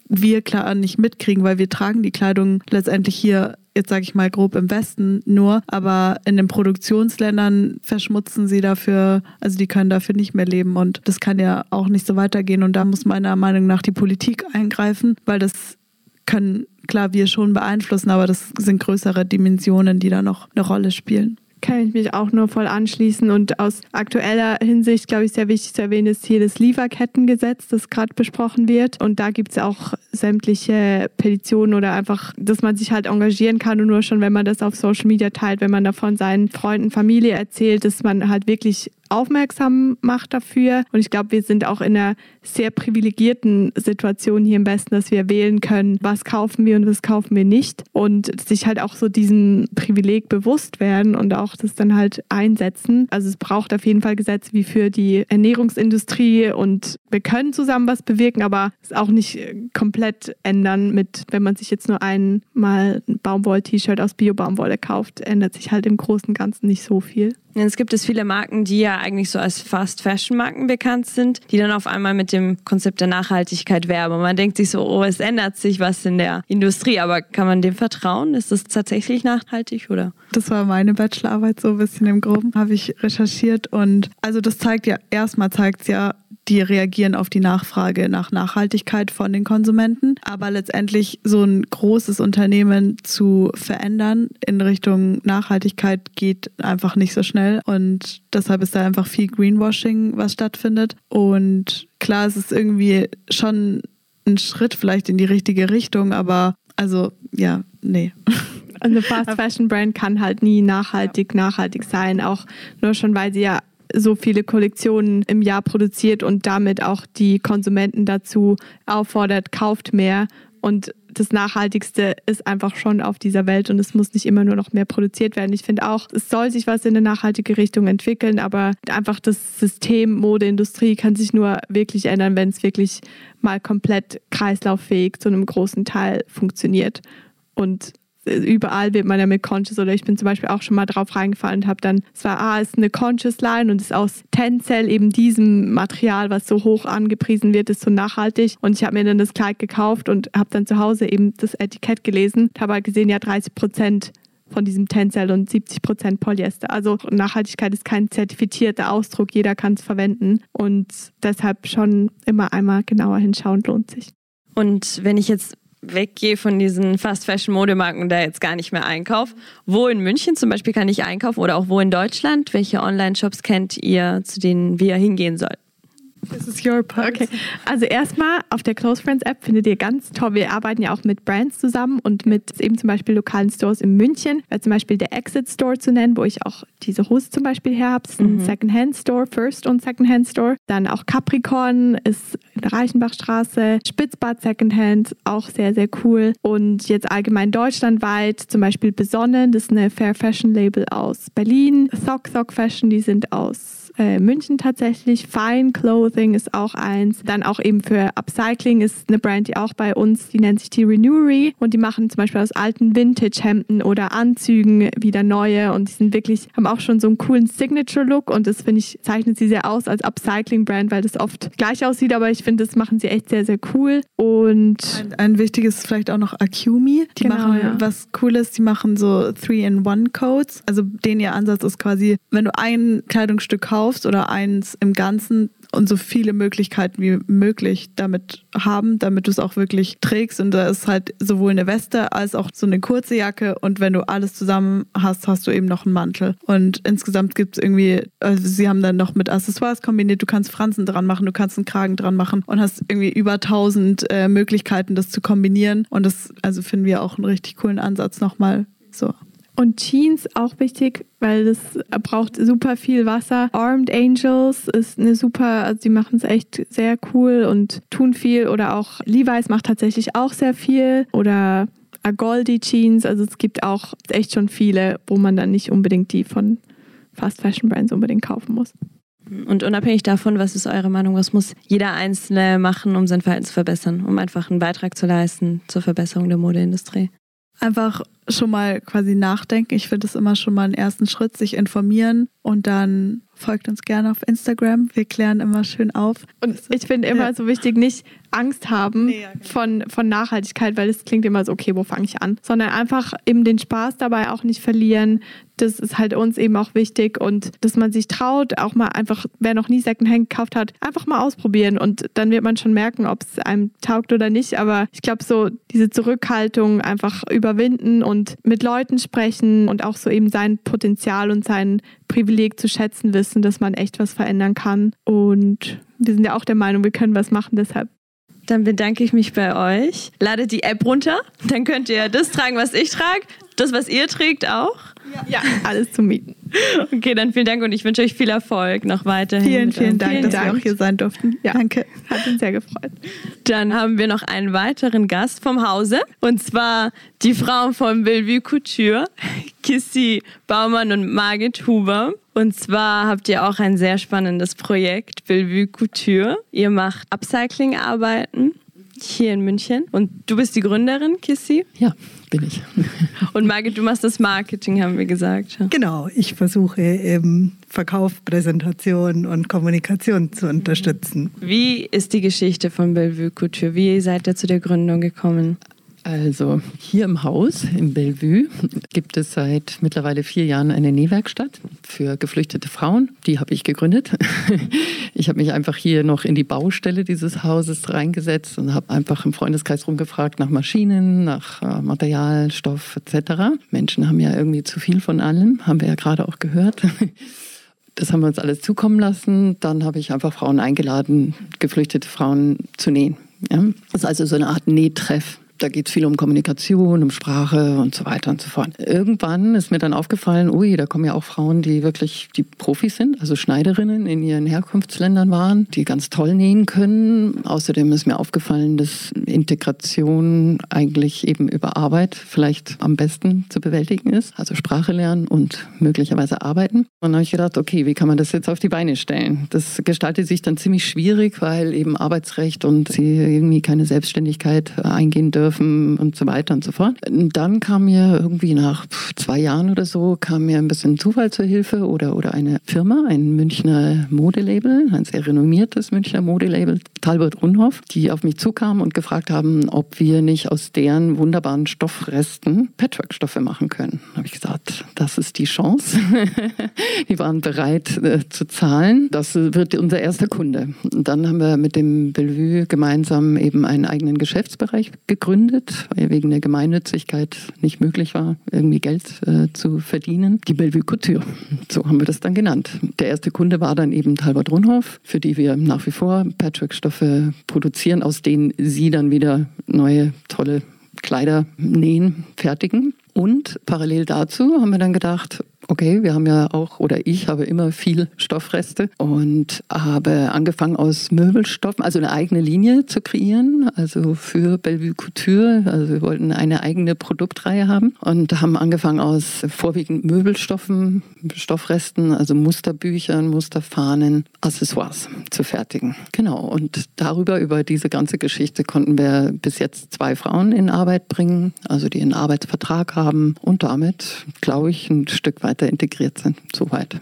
D: wir klar nicht mitkriegen, weil wir tragen die Kleidung letztendlich hier jetzt sage ich mal grob im Westen nur, aber in den Produktionsländern verschmutzen sie dafür, also die können dafür nicht mehr leben und das kann ja auch nicht so weitergehen und da muss meiner Meinung nach die Politik eingreifen, weil das können klar wir schon beeinflussen, aber das sind größere Dimensionen, die da noch eine Rolle spielen
C: kann ich mich auch nur voll anschließen. Und aus aktueller Hinsicht, glaube ich, sehr wichtig zu erwähnen, ist hier das Lieferkettengesetz, das gerade besprochen wird. Und da gibt es auch sämtliche Petitionen oder einfach, dass man sich halt engagieren kann. Und nur schon, wenn man das auf Social Media teilt, wenn man davon seinen Freunden, Familie erzählt, dass man halt wirklich aufmerksam macht dafür. Und ich glaube, wir sind auch in einer sehr privilegierten Situation hier im Westen, dass wir wählen können, was kaufen wir und was kaufen wir nicht. Und sich halt auch so diesem Privileg bewusst werden und auch das dann halt einsetzen. Also es braucht auf jeden Fall Gesetze wie für die Ernährungsindustrie und wir können zusammen was bewirken, aber es auch nicht komplett ändern mit, wenn man sich jetzt nur einmal ein Baumwoll-T-Shirt aus Bio-Baumwolle kauft, ändert sich halt im Großen und Ganzen nicht so viel.
B: Es gibt es viele Marken, die ja eigentlich so als Fast-Fashion-Marken bekannt sind, die dann auf einmal mit dem Konzept der Nachhaltigkeit werben. Und man denkt sich so, oh, es ändert sich was in der Industrie, aber kann man dem vertrauen? Ist das tatsächlich nachhaltig oder?
D: Das war meine Bachelorarbeit so ein bisschen im Groben, habe ich recherchiert und also das zeigt ja, erstmal zeigt es ja, die reagieren auf die Nachfrage nach Nachhaltigkeit von den Konsumenten. Aber letztendlich so ein großes Unternehmen zu verändern in Richtung Nachhaltigkeit geht einfach nicht so schnell. Und deshalb ist da einfach viel Greenwashing, was stattfindet. Und klar, es ist irgendwie schon ein Schritt vielleicht in die richtige Richtung, aber also ja, nee.
C: Eine Fast Fashion Brand kann halt nie nachhaltig nachhaltig sein, auch nur schon, weil sie ja so viele Kollektionen im Jahr produziert und damit auch die Konsumenten dazu auffordert, kauft mehr. Und das Nachhaltigste ist einfach schon auf dieser Welt und es muss nicht immer nur noch mehr produziert werden. Ich finde auch, es soll sich was in eine nachhaltige Richtung entwickeln, aber einfach das System Modeindustrie kann sich nur wirklich ändern, wenn es wirklich mal komplett kreislauffähig zu einem großen Teil funktioniert. Und überall wird man ja mit Conscious oder ich bin zum Beispiel auch schon mal drauf reingefallen und habe dann, es war, ah, ist eine Conscious Line und ist aus Tencel, eben diesem Material, was so hoch angepriesen wird, ist so nachhaltig. Und ich habe mir dann das Kleid gekauft und habe dann zu Hause eben das Etikett gelesen, habe halt gesehen, ja, 30 Prozent von diesem Tencel und 70 Prozent Polyester. Also Nachhaltigkeit ist kein zertifizierter Ausdruck, jeder kann es verwenden und deshalb schon immer einmal genauer hinschauen lohnt sich.
B: Und wenn ich jetzt weggehe von diesen Fast-Fashion-Modemarken und da jetzt gar nicht mehr einkaufe. Wo in München zum Beispiel kann ich einkaufen oder auch wo in Deutschland? Welche Online-Shops kennt ihr, zu denen wir hingehen sollten?
C: This is your part. Okay. Also erstmal auf der Close Friends App findet ihr ganz toll. Wir arbeiten ja auch mit Brands zusammen und mit eben zum Beispiel lokalen Stores in München. Zum Beispiel der Exit Store zu nennen, wo ich auch diese Hose zum Beispiel her habe. Das ist ein mhm. Secondhand Store, First und Secondhand Store. Dann auch Capricorn ist in der Reichenbachstraße. Spitzbad Secondhand, auch sehr, sehr cool. Und jetzt allgemein deutschlandweit zum Beispiel Besonnen, das ist eine Fair Fashion Label aus Berlin. Sock Sock Fashion, die sind aus äh, München tatsächlich. Fine Clothing ist auch eins. Dann auch eben für Upcycling ist eine Brand, die auch bei uns, die nennt sich die Renewery und die machen zum Beispiel aus alten Vintage-Hemden oder Anzügen wieder neue und die sind wirklich, haben auch schon so einen coolen Signature-Look und das finde ich, zeichnet sie sehr aus als Upcycling-Brand, weil das oft gleich aussieht, aber ich finde, das machen sie echt sehr, sehr cool. Und
D: ein, ein wichtiges ist vielleicht auch noch Akumi. Die genau, machen ja. was Cooles, die machen so Three-in-One-Codes. Also den ihr Ansatz ist quasi, wenn du ein Kleidungsstück kaufst oder eins im Ganzen, und so viele Möglichkeiten wie möglich damit haben, damit du es auch wirklich trägst. Und da ist halt sowohl eine Weste als auch so eine kurze Jacke. Und wenn du alles zusammen hast, hast du eben noch einen Mantel. Und insgesamt gibt es irgendwie, also sie haben dann noch mit Accessoires kombiniert, du kannst Franzen dran machen, du kannst einen Kragen dran machen und hast irgendwie über tausend äh, Möglichkeiten, das zu kombinieren. Und das, also finden wir auch einen richtig coolen Ansatz nochmal so.
C: Und Jeans auch wichtig, weil das braucht super viel Wasser. Armed Angels ist eine super, also die machen es echt sehr cool und tun viel. Oder auch Levi's macht tatsächlich auch sehr viel. Oder Agoldi Jeans. Also es gibt auch echt schon viele, wo man dann nicht unbedingt die von Fast Fashion Brands unbedingt kaufen muss.
B: Und unabhängig davon, was ist eure Meinung, was muss jeder Einzelne machen, um sein Verhalten zu verbessern, um einfach einen Beitrag zu leisten zur Verbesserung der Modeindustrie?
D: Einfach schon mal quasi nachdenken. Ich finde es immer schon mal einen ersten Schritt, sich informieren und dann folgt uns gerne auf Instagram. Wir klären immer schön auf.
C: Und ich finde immer ja. so wichtig, nicht Angst haben nee, ja, genau. von, von Nachhaltigkeit, weil es klingt immer so, okay, wo fange ich an? Sondern einfach eben den Spaß dabei auch nicht verlieren. Das ist halt uns eben auch wichtig und dass man sich traut, auch mal einfach, wer noch nie Secondhand gekauft hat, einfach mal ausprobieren und dann wird man schon merken, ob es einem taugt oder nicht. Aber ich glaube, so diese Zurückhaltung einfach überwinden und mit Leuten sprechen und auch so eben sein Potenzial und sein Privileg zu schätzen wissen, dass man echt was verändern kann. Und wir sind ja auch der Meinung, wir können was machen, deshalb
B: dann bedanke ich mich bei euch. Ladet die App runter, dann könnt ihr das tragen, was ich trage, das, was ihr trägt, auch.
C: Ja, alles zum Mieten.
B: Okay, dann vielen Dank und ich wünsche euch viel Erfolg noch weiterhin.
C: Vielen, vielen Dank, vielen dass Dank. wir auch hier sein durften. Ja, Danke, hat uns sehr gefreut.
B: Dann haben wir noch einen weiteren Gast vom Hause und zwar die Frauen von Bellevue Couture, Kissy Baumann und Margit Huber. Und zwar habt ihr auch ein sehr spannendes Projekt, Bellevue Couture. Ihr macht Upcycling-Arbeiten hier in München. Und du bist die Gründerin, Kissy?
F: Ja, bin ich.
B: Und Margit, du machst das Marketing, haben wir gesagt.
F: Genau, ich versuche eben Verkauf, Präsentation und Kommunikation zu unterstützen.
B: Wie ist die Geschichte von Bellevue Couture? Wie seid ihr zu der Gründung gekommen?
F: Also hier im Haus in Bellevue gibt es seit mittlerweile vier Jahren eine Nähwerkstatt für geflüchtete Frauen. Die habe ich gegründet. Ich habe mich einfach hier noch in die Baustelle dieses Hauses reingesetzt und habe einfach im Freundeskreis rumgefragt nach Maschinen, nach äh, Material, Stoff etc. Menschen haben ja irgendwie zu viel von allem, haben wir ja gerade auch gehört. Das haben wir uns alles zukommen lassen. Dann habe ich einfach Frauen eingeladen, geflüchtete Frauen zu nähen. Ja? Das ist also so eine Art Nähtreff da geht es viel um Kommunikation, um Sprache und so weiter und so fort. Irgendwann ist mir dann aufgefallen, ui, da kommen ja auch Frauen, die wirklich die Profis sind, also Schneiderinnen in ihren Herkunftsländern waren, die ganz toll nähen können. Außerdem ist mir aufgefallen, dass Integration eigentlich eben über Arbeit vielleicht am besten zu bewältigen ist, also Sprache lernen und möglicherweise arbeiten. Und dann habe ich gedacht, okay, wie kann man das jetzt auf die Beine stellen? Das gestaltet sich dann ziemlich schwierig, weil eben Arbeitsrecht und sie irgendwie keine Selbstständigkeit eingehen dürfen dürfen und so weiter und so fort. Dann kam mir irgendwie nach zwei Jahren oder so, kam mir ein bisschen Zufall zur Hilfe oder, oder eine Firma, ein Münchner Modelabel, ein sehr renommiertes Münchner Modelabel, Talbot Runhoff, die auf mich zukamen und gefragt haben, ob wir nicht aus deren wunderbaren Stoffresten Patchwork-Stoffe machen können. Da habe ich gesagt, das ist die Chance. die waren bereit äh, zu zahlen. Das wird unser erster Kunde. Und dann haben wir mit dem Bellevue gemeinsam eben einen eigenen Geschäftsbereich gegründet gegründet, weil wegen der Gemeinnützigkeit nicht möglich war, irgendwie Geld äh, zu verdienen. Die Bellevue Couture, so haben wir das dann genannt. Der erste Kunde war dann eben Talbot Runhoff, für die wir nach wie vor Patchwork-Stoffe produzieren, aus denen sie dann wieder neue, tolle Kleider nähen, fertigen. Und parallel dazu haben wir dann gedacht, okay, wir haben ja auch, oder ich habe immer viel Stoffreste und habe angefangen aus Möbelstoffen, also eine eigene Linie zu kreieren, also für Bellevue Couture. Also wir wollten eine eigene Produktreihe haben und haben angefangen aus vorwiegend Möbelstoffen, Stoffresten, also Musterbüchern, Musterfahnen, Accessoires zu fertigen. Genau. Und darüber, über diese ganze Geschichte konnten wir bis jetzt zwei Frauen in Arbeit bringen, also die einen Arbeitsvertrag haben und damit, glaube ich, ein Stück weiter integriert sind. Soweit.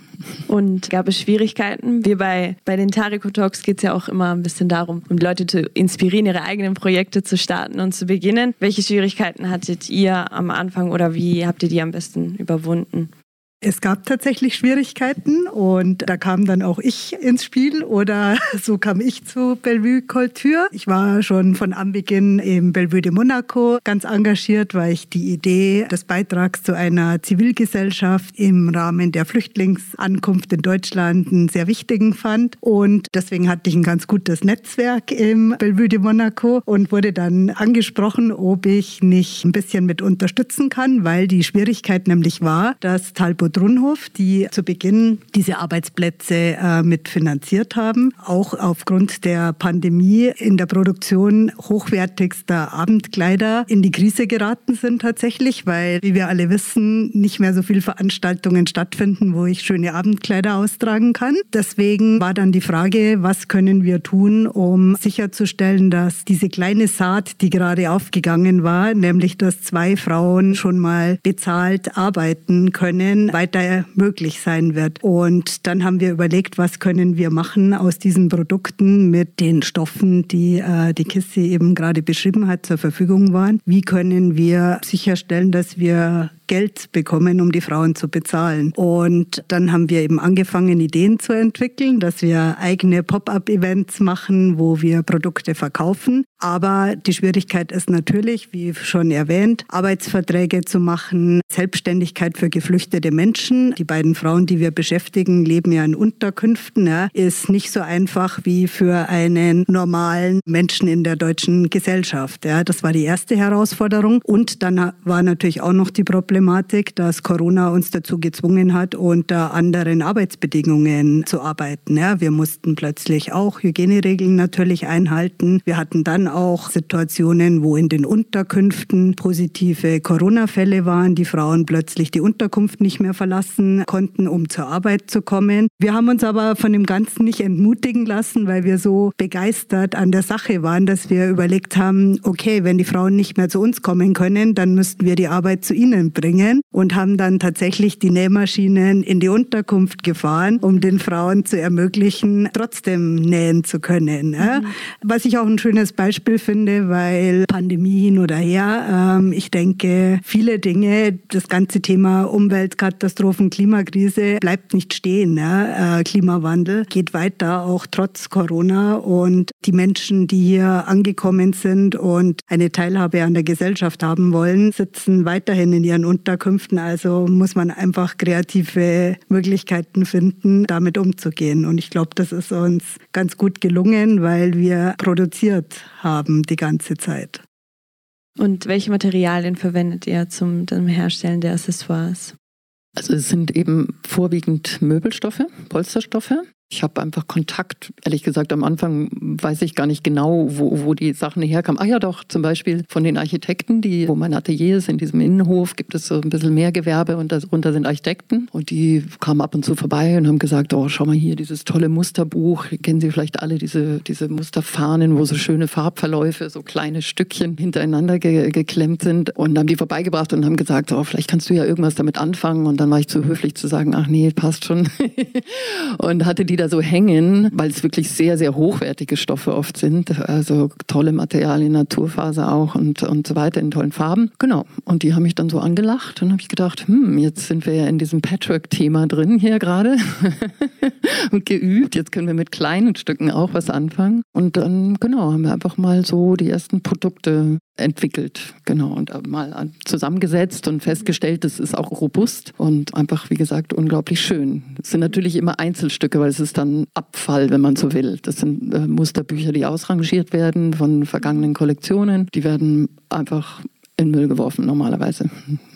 B: Und gab es Schwierigkeiten? Wir bei, bei den Tariko Talks geht es ja auch immer ein bisschen darum, um Leute zu inspirieren, ihre eigenen Projekte zu starten und zu beginnen. Welche Schwierigkeiten hattet ihr am Anfang oder wie habt ihr die am besten überwunden?
G: Es gab tatsächlich Schwierigkeiten und da kam dann auch ich ins Spiel oder so kam ich zu Bellevue Culture. Ich war schon von Anbeginn im Bellevue de Monaco ganz engagiert, weil ich die Idee des Beitrags zu einer Zivilgesellschaft im Rahmen der Flüchtlingsankunft in Deutschland einen sehr wichtigen fand. Und deswegen hatte ich ein ganz gutes Netzwerk im Bellevue de Monaco und wurde dann angesprochen, ob ich nicht ein bisschen mit unterstützen kann, weil die Schwierigkeit nämlich war, dass Talbot Expo Drunhof, die zu Beginn diese Arbeitsplätze äh, mitfinanziert haben, auch aufgrund der Pandemie in der Produktion hochwertigster Abendkleider in die Krise geraten sind tatsächlich, weil, wie wir alle wissen, nicht mehr so viele Veranstaltungen stattfinden, wo ich schöne Abendkleider austragen kann. Deswegen war dann die Frage, was können wir tun, um sicherzustellen, dass diese kleine Saat, die gerade aufgegangen war, nämlich dass zwei Frauen schon mal bezahlt arbeiten können, weiter möglich sein wird. Und dann haben wir überlegt, was können wir machen aus diesen Produkten mit den Stoffen, die äh, die Kiste eben gerade beschrieben hat, zur Verfügung waren. Wie können wir sicherstellen, dass wir Geld bekommen, um die Frauen zu bezahlen. Und dann haben wir eben angefangen, Ideen zu entwickeln, dass wir eigene Pop-up-Events machen, wo wir Produkte verkaufen. Aber die Schwierigkeit ist natürlich, wie schon erwähnt, Arbeitsverträge zu machen, Selbstständigkeit für geflüchtete Menschen. Die beiden Frauen, die wir beschäftigen, leben ja in Unterkünften. Ja, ist nicht so einfach wie für einen normalen Menschen in der deutschen Gesellschaft. Ja, das war die erste Herausforderung. Und dann war natürlich auch noch die Problematik, Problematik, dass Corona uns dazu gezwungen hat, unter anderen Arbeitsbedingungen zu arbeiten. Ja, wir mussten plötzlich auch Hygieneregeln natürlich einhalten. Wir hatten dann auch Situationen, wo in den Unterkünften positive Corona-Fälle waren, die Frauen plötzlich die Unterkunft nicht mehr verlassen konnten, um zur Arbeit zu kommen. Wir haben uns aber von dem Ganzen nicht entmutigen lassen, weil wir so begeistert an der Sache waren, dass wir überlegt haben, okay, wenn die Frauen nicht mehr zu uns kommen können, dann müssten wir die Arbeit zu ihnen bringen bringen und haben dann tatsächlich die Nähmaschinen in die Unterkunft gefahren, um den Frauen zu ermöglichen, trotzdem nähen zu können. Mhm. Was ich auch ein schönes Beispiel finde, weil Pandemie hin oder her, ähm, ich denke, viele Dinge, das ganze Thema Umweltkatastrophen, Klimakrise bleibt nicht stehen. Äh, Klimawandel geht weiter, auch trotz Corona. Und die Menschen, die hier angekommen sind und eine Teilhabe an der Gesellschaft haben wollen, sitzen weiterhin in ihren Unterkünften. Also muss man einfach kreative Möglichkeiten finden, damit umzugehen. Und ich glaube, das ist uns ganz gut gelungen, weil wir produziert haben die ganze Zeit.
B: Und welche Materialien verwendet ihr zum, zum Herstellen der Accessoires?
F: Also es sind eben vorwiegend Möbelstoffe, Polsterstoffe. Ich habe einfach Kontakt, ehrlich gesagt, am Anfang weiß ich gar nicht genau, wo, wo die Sachen herkamen. Ah ja, doch, zum Beispiel von den Architekten, die, wo mein Atelier ist, in diesem Innenhof gibt es so ein bisschen mehr Gewerbe und darunter sind Architekten. Und die kamen ab und zu vorbei und haben gesagt, oh, schau mal hier, dieses tolle Musterbuch. Kennen Sie vielleicht alle diese, diese Musterfahnen, wo so schöne Farbverläufe, so kleine Stückchen hintereinander ge geklemmt sind. Und haben die vorbeigebracht und haben gesagt, oh, vielleicht kannst du ja irgendwas damit anfangen. Und dann war ich zu höflich zu sagen, ach nee, passt schon. und hatte die die da so hängen, weil es wirklich sehr, sehr hochwertige Stoffe oft sind. Also tolle Materialien, Naturfaser auch und, und so weiter in tollen Farben. Genau. Und die haben mich dann so angelacht und habe ich gedacht, hm, jetzt sind wir ja in diesem Patchwork-Thema drin hier gerade und geübt. Jetzt können wir mit kleinen Stücken auch was anfangen. Und dann, genau, haben wir einfach mal so die ersten Produkte entwickelt, genau, und mal zusammengesetzt und festgestellt, das ist auch robust und einfach, wie gesagt, unglaublich schön. Es sind natürlich immer Einzelstücke, weil es ist dann Abfall, wenn man so will. Das sind äh, Musterbücher, die ausrangiert werden von vergangenen Kollektionen. Die werden einfach in Müll geworfen normalerweise.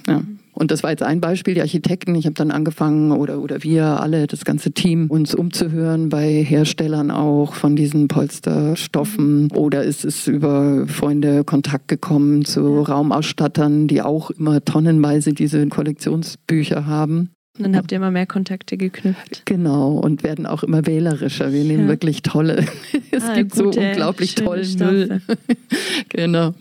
F: Ja. Und das war jetzt ein Beispiel, die Architekten. Ich habe dann angefangen oder, oder wir alle, das ganze Team, uns umzuhören bei Herstellern auch von diesen Polsterstoffen. Oder ist es über Freunde Kontakt gekommen zu Raumausstattern, die auch immer tonnenweise diese Kollektionsbücher haben.
B: Und dann habt ihr immer mehr Kontakte geknüpft.
F: Genau, und werden auch immer wählerischer. Wir nehmen ja. wirklich tolle, es ah, gibt gute, so unglaublich tollen Stoffe. Müll. genau.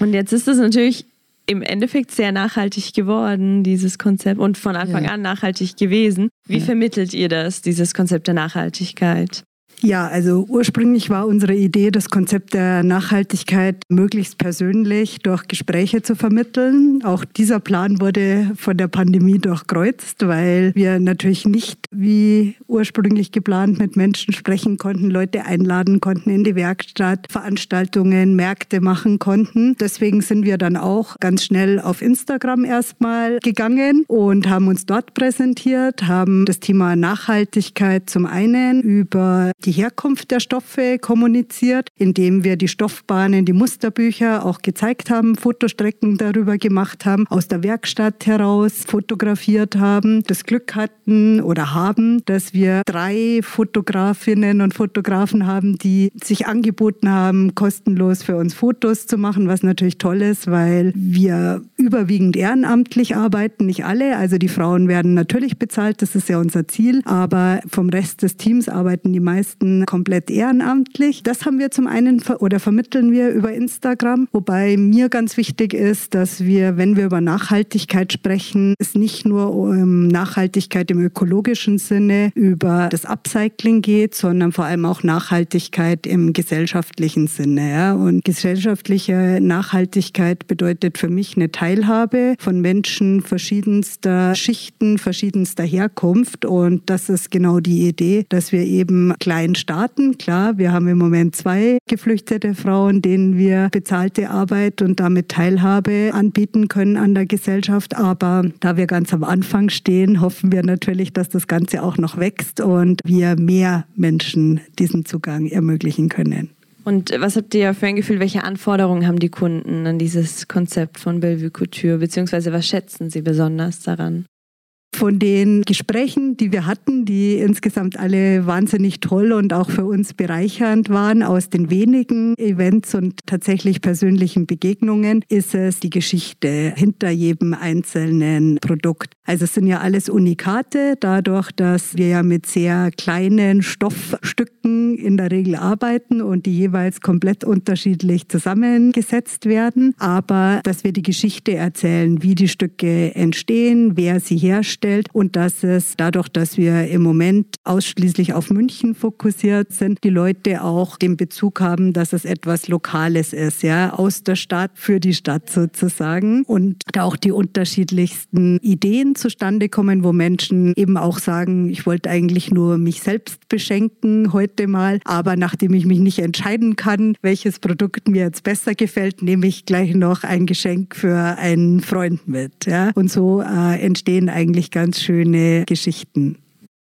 B: Und jetzt ist es natürlich im Endeffekt sehr nachhaltig geworden, dieses Konzept, und von Anfang ja. an nachhaltig gewesen. Wie ja. vermittelt ihr das, dieses Konzept der Nachhaltigkeit?
G: Ja, also ursprünglich war unsere Idee, das Konzept der Nachhaltigkeit möglichst persönlich durch Gespräche zu vermitteln. Auch dieser Plan wurde von der Pandemie durchkreuzt, weil wir natürlich nicht wie ursprünglich geplant mit Menschen sprechen konnten, Leute einladen konnten in die Werkstatt, Veranstaltungen, Märkte machen konnten. Deswegen sind wir dann auch ganz schnell auf Instagram erstmal gegangen und haben uns dort präsentiert, haben das Thema Nachhaltigkeit zum einen über die die Herkunft der Stoffe kommuniziert, indem wir die Stoffbahnen, die Musterbücher auch gezeigt haben, Fotostrecken darüber gemacht haben, aus der Werkstatt heraus fotografiert haben, das Glück hatten oder haben, dass wir drei Fotografinnen und Fotografen haben, die sich angeboten haben, kostenlos für uns Fotos zu machen, was natürlich toll ist, weil wir überwiegend ehrenamtlich arbeiten, nicht alle. Also die Frauen werden natürlich bezahlt, das ist ja unser Ziel, aber vom Rest des Teams arbeiten die meisten meisten komplett ehrenamtlich. Das haben wir zum einen ver oder vermitteln wir über Instagram, wobei mir ganz wichtig ist, dass wir, wenn wir über Nachhaltigkeit sprechen, es nicht nur um Nachhaltigkeit im ökologischen Sinne über das Upcycling geht, sondern vor allem auch Nachhaltigkeit im gesellschaftlichen Sinne. Ja? Und gesellschaftliche Nachhaltigkeit bedeutet für mich eine Teilhabe von Menschen verschiedenster Schichten, verschiedenster Herkunft. Und das ist genau die Idee, dass wir eben klein den Staaten. Klar, wir haben im Moment zwei geflüchtete Frauen, denen wir bezahlte Arbeit und damit Teilhabe anbieten können an der Gesellschaft. Aber da wir ganz am Anfang stehen, hoffen wir natürlich, dass das Ganze auch noch wächst und wir mehr Menschen diesen Zugang ermöglichen können.
B: Und was habt ihr für ein Gefühl, welche Anforderungen haben die Kunden an dieses Konzept von Bellevue Couture, beziehungsweise was schätzen sie besonders daran?
G: Von den Gesprächen, die wir hatten, die insgesamt alle wahnsinnig toll und auch für uns bereichernd waren, aus den wenigen Events und tatsächlich persönlichen Begegnungen, ist es die Geschichte hinter jedem einzelnen Produkt. Also es sind ja alles Unikate, dadurch, dass wir ja mit sehr kleinen Stoffstücken in der Regel arbeiten und die jeweils komplett unterschiedlich zusammengesetzt werden. Aber dass wir die Geschichte erzählen, wie die Stücke entstehen, wer sie herstellt und dass es dadurch, dass wir im Moment ausschließlich auf München fokussiert sind, die Leute auch den Bezug haben, dass es etwas Lokales ist, ja, aus der Stadt für die Stadt sozusagen und da auch die unterschiedlichsten Ideen zustande kommen, wo Menschen eben auch sagen, ich wollte eigentlich nur mich selbst beschenken heute mal, aber nachdem ich mich nicht entscheiden kann, welches Produkt mir jetzt besser gefällt, nehme ich gleich noch ein Geschenk für einen Freund mit. Ja? Und so äh, entstehen eigentlich ganz schöne Geschichten.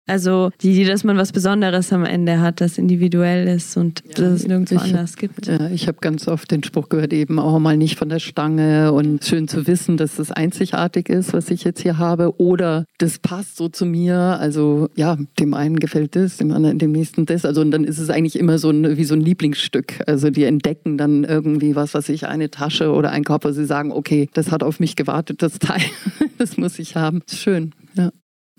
B: Also die, dass man was Besonderes am Ende hat, das individuell ist und ja, das es nirgendwo
F: ich,
B: anders gibt.
F: Ja, ich habe ganz oft den Spruch gehört, eben auch mal nicht von der Stange und schön zu wissen, dass das einzigartig ist, was ich jetzt hier habe oder das passt so zu mir. Also ja, dem einen gefällt das, dem anderen, dem nächsten das. Also und dann ist es eigentlich immer so ein, wie so ein Lieblingsstück. Also die entdecken dann irgendwie was, was ich eine Tasche oder ein Körper. Sie sagen, okay, das hat auf mich gewartet, das Teil, das muss ich haben. Schön, ja.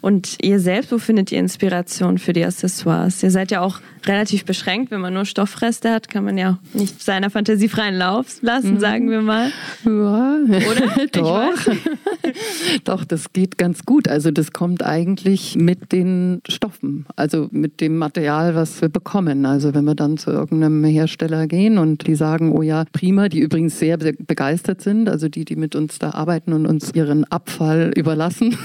B: Und ihr selbst, wo findet ihr Inspiration für die Accessoires? Ihr seid ja auch relativ beschränkt. Wenn man nur Stoffreste hat, kann man ja nicht seiner Fantasie freien Lauf lassen, mhm. sagen wir mal.
F: Ja, oder? Doch. Doch, das geht ganz gut. Also das kommt eigentlich mit den Stoffen, also mit dem Material, was wir bekommen. Also wenn wir dann zu irgendeinem Hersteller gehen und die sagen, oh ja, prima, die übrigens sehr begeistert sind, also die, die mit uns da arbeiten und uns ihren Abfall überlassen,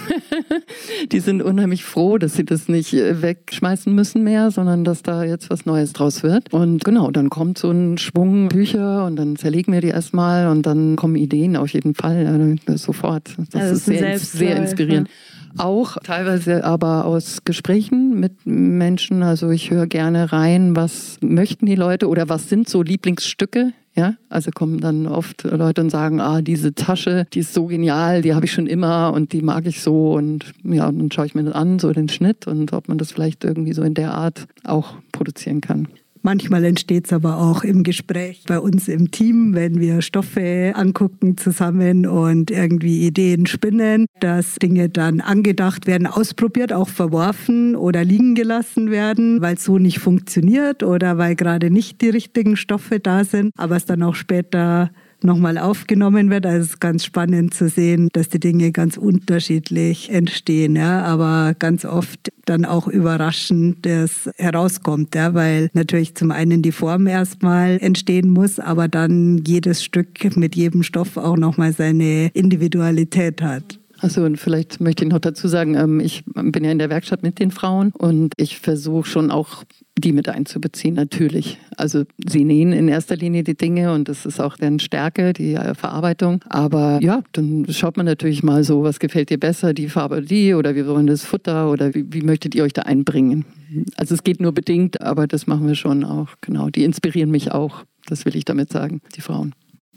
F: die sind unheimlich froh, dass sie das nicht äh, wegschmeißen müssen mehr, sondern dass da jetzt was Neues draus wird. Und genau, dann kommt so ein Schwung Bücher und dann zerlegen wir die erstmal und dann kommen Ideen auf jeden Fall äh, sofort. Das, also ist sehr, sehr inspirierend. Auch teilweise aber aus Gesprächen mit Menschen. Also ich höre gerne rein, was möchten die Leute oder was sind so Lieblingsstücke Ja, also kommen dann oft Leute und sagen, ah, diese Tasche, die ist so genial, die habe ich schon immer und die mag ich so und ja, und dann schaue ich mir das an, so den Schnitt und ob man das vielleicht irgendwie so in der Art auch produzieren kann.
G: Manchmal entsteht es aber auch im Gespräch bei uns im Team, wenn wir Stoffe angucken zusammen und irgendwie Ideen spinnen, dass Dinge dann angedacht werden, ausprobiert, auch verworfen oder liegen gelassen werden, weil es so nicht funktioniert oder weil gerade nicht die richtigen Stoffe da sind, aber es dann auch später nochmal aufgenommen wird. Also es ist ganz spannend zu sehen, dass die Dinge ganz unterschiedlich entstehen, ja, aber ganz oft dann auch überraschend das herauskommt, ja, weil natürlich zum einen die Form erstmal entstehen muss, aber dann jedes Stück mit jedem Stoff auch nochmal seine Individualität hat.
F: Also und vielleicht möchte ich noch dazu sagen, ähm, ich bin ja in der Werkstatt mit den Frauen und ich versuche schon auch die mit einzubeziehen, natürlich. Also sie nähen in erster Linie die Dinge und das ist auch deren Stärke, die äh, Verarbeitung. Aber ja, dann schaut man natürlich mal so, was gefällt dir besser, die Farbe die oder wir wollen das Futter oder wie, wie möchtet ihr euch da einbringen? Also es geht nur bedingt, aber das machen wir schon auch. Genau, die inspirieren mich auch. Das will ich damit sagen, die Frauen.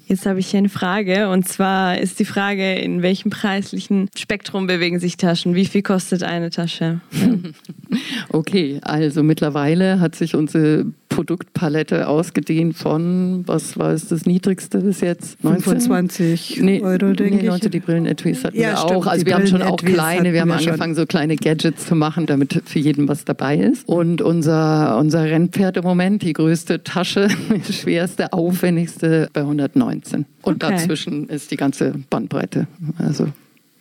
B: Jetzt habe ich hier eine Frage und zwar ist die Frage, in welchem preislichen Spektrum bewegen sich Taschen? Wie viel kostet eine Tasche?
F: okay, also mittlerweile hat sich unsere Produktpalette ausgedehnt von, was war es das niedrigste bis jetzt?
G: 25 nee, Euro, denke
F: nee, 19, die Brillen-Etuis hatten ja, wir stimmt, auch. Also wir haben schon auch kleine, wir haben wir angefangen, schon. so kleine Gadgets zu machen, damit für jeden was dabei ist. Und unser, unser Rennpferd im Moment, die größte Tasche, schwerste, aufwendigste bei 119. Und okay. dazwischen ist die ganze Bandbreite. Also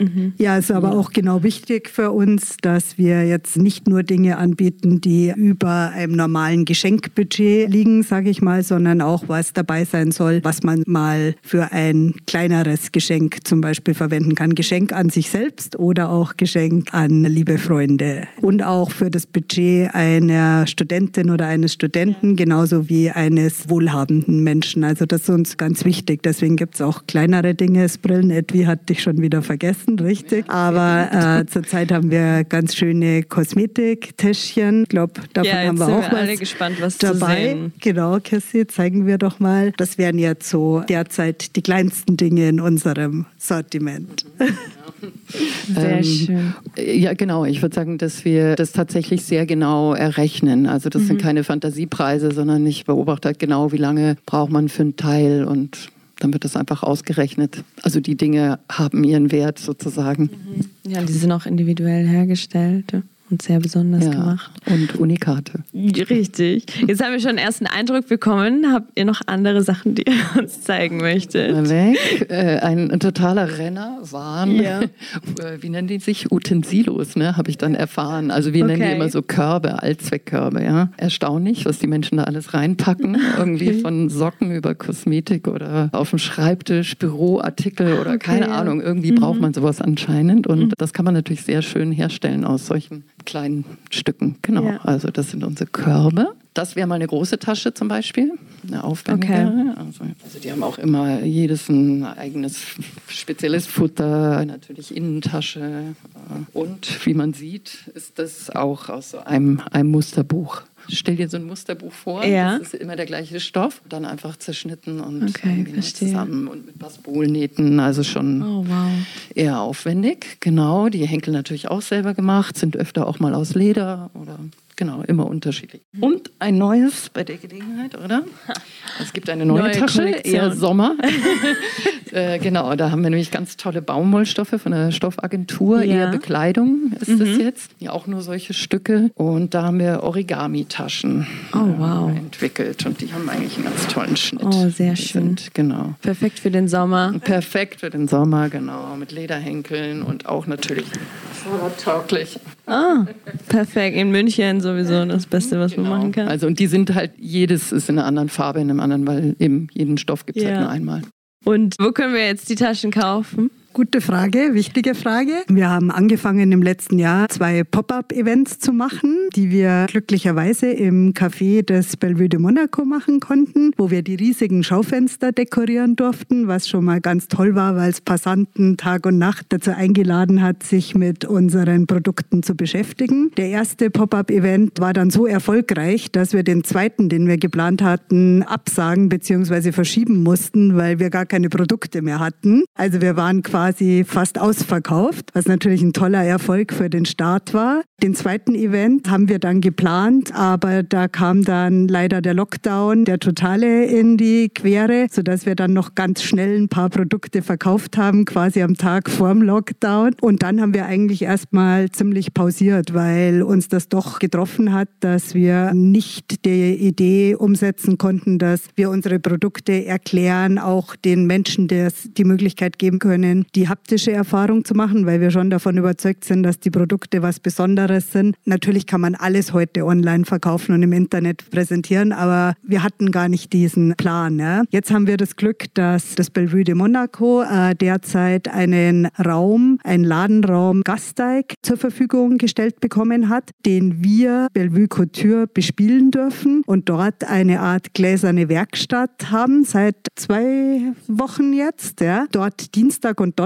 G: Mhm. Ja, ist aber auch genau wichtig für uns, dass wir jetzt nicht nur Dinge anbieten, die über einem normalen Geschenkbudget liegen, sage ich mal, sondern auch was dabei sein soll, was man mal für ein kleineres Geschenk zum Beispiel verwenden kann. Geschenk an sich selbst oder auch Geschenk an liebe Freunde. Und auch für das Budget einer Studentin oder eines Studenten, genauso wie eines wohlhabenden Menschen. Also das ist uns ganz wichtig. Deswegen gibt es auch kleinere Dinge. Das Brillenetui hat dich schon wieder vergessen vergessen, richtig. Aber äh, zurzeit haben wir ganz schöne Kosmetiktäschchen. Ich glaube, davon ja, haben wir auch wir
B: alle gespannt, was
G: dabei. Genau, Cassie, zeigen wir doch mal. Das wären jetzt so derzeit die kleinsten Dinge in unserem Sortiment.
B: Sehr ähm, schön.
F: Ja, genau. Ich würde sagen, dass wir das tatsächlich sehr genau errechnen. Also das mhm. sind keine Fantasiepreise, sondern ich beobachte halt genau, wie lange braucht man für ein Teil und dann wird das einfach ausgerechnet. Also die Dinge haben ihren Wert sozusagen.
B: Mhm. Ja, die sind auch individuell hergestellt und sehr besonders ja, gemacht.
F: Und Unikate.
B: Richtig. Jetzt haben wir schon einen ersten Eindruck bekommen. Habt ihr noch andere Sachen, die ihr uns zeigen möchtet?
F: Weg. Äh, ein, ein, totaler Renner waren, ja. Äh, wie nennen die sich? Utensilos, ne? habe ich dann erfahren. Also wir okay. nennen die immer so Körbe, Allzweckkörbe. Ja? Erstaunlich, was die Menschen da alles reinpacken. Irgendwie von Socken über Kosmetik oder auf dem Schreibtisch, Büroartikel oder okay, keine Ahnung. Irgendwie mhm. braucht man sowas anscheinend. Und mhm. das kann man natürlich sehr schön herstellen aus solchen kleinen Stücken. Genau, ja. also das sind unsere Körbe. Das wäre mal eine große Tasche zum Beispiel, eine aufwendige. Okay. Also, also, die haben auch immer jedes ein eigenes spezielles Futter, natürlich Innentasche. Und wie man sieht, ist das auch aus so einem, einem Musterbuch Stell dir so ein Musterbuch vor, ja. das ist immer der gleiche Stoff, dann einfach zerschnitten und okay, zusammen und mit Bassbolnähten, also schon oh, wow. eher aufwendig. Genau, die Henkel natürlich auch selber gemacht, sind öfter auch mal aus Leder oder Genau, immer unterschiedlich. Und ein neues bei der Gelegenheit, oder? Es gibt eine neue, neue Tasche, Kollektion. eher Sommer. äh, genau, da haben wir nämlich ganz tolle Baumwollstoffe von der Stoffagentur, ja. eher Bekleidung ist mhm. das jetzt. Ja, auch nur solche Stücke. Und da haben wir Origami-Taschen
B: oh, wow.
F: äh, entwickelt. Und die haben eigentlich einen ganz tollen Schnitt.
B: Oh, sehr schön.
F: Sind, genau.
B: Perfekt für den Sommer.
F: Perfekt für den Sommer, genau. Mit Lederhenkeln und auch natürlich fahrradtauglich.
B: Ah, perfekt. In München sowieso das Beste, was genau. man machen kann.
F: Also und die sind halt, jedes ist in einer anderen Farbe, in einem anderen, weil eben jeden Stoff gibt es halt ja. halt nur einmal.
B: Und wo können wir jetzt die Taschen kaufen?
G: Gute Frage, wichtige Frage. Wir haben angefangen im letzten Jahr zwei Pop-up-Events zu machen, die wir glücklicherweise im Café des Bellevue de Monaco machen konnten, wo wir die riesigen Schaufenster dekorieren durften, was schon mal ganz toll war, weil es Passanten Tag und Nacht dazu eingeladen hat, sich mit unseren Produkten zu beschäftigen. Der erste Pop-up-Event war dann so erfolgreich, dass wir den zweiten, den wir geplant hatten, absagen bzw. verschieben mussten, weil wir gar keine Produkte mehr hatten. Also wir waren quasi quasi fast ausverkauft, was natürlich ein toller Erfolg für den Start war. Den zweiten Event haben wir dann geplant, aber da kam dann leider der Lockdown, der totale in die Quere, sodass wir dann noch ganz schnell ein paar Produkte verkauft haben, quasi am Tag vorm Lockdown. Und dann haben wir eigentlich erstmal ziemlich pausiert, weil uns das doch getroffen hat, dass wir nicht die Idee umsetzen konnten, dass wir unsere Produkte erklären, auch den Menschen das die Möglichkeit geben können, die haptische Erfahrung zu machen, weil wir schon davon überzeugt sind, dass die Produkte was Besonderes sind. Natürlich kann man alles heute online verkaufen und im Internet präsentieren, aber wir hatten gar nicht diesen Plan. Ja. Jetzt haben wir das Glück, dass das Bellevue de Monaco äh, derzeit einen Raum, einen Ladenraum Gasteig zur Verfügung gestellt bekommen hat, den wir Bellevue Couture bespielen dürfen und dort eine Art gläserne Werkstatt haben seit zwei Wochen jetzt. Ja. Dort Dienstag und Donnerstag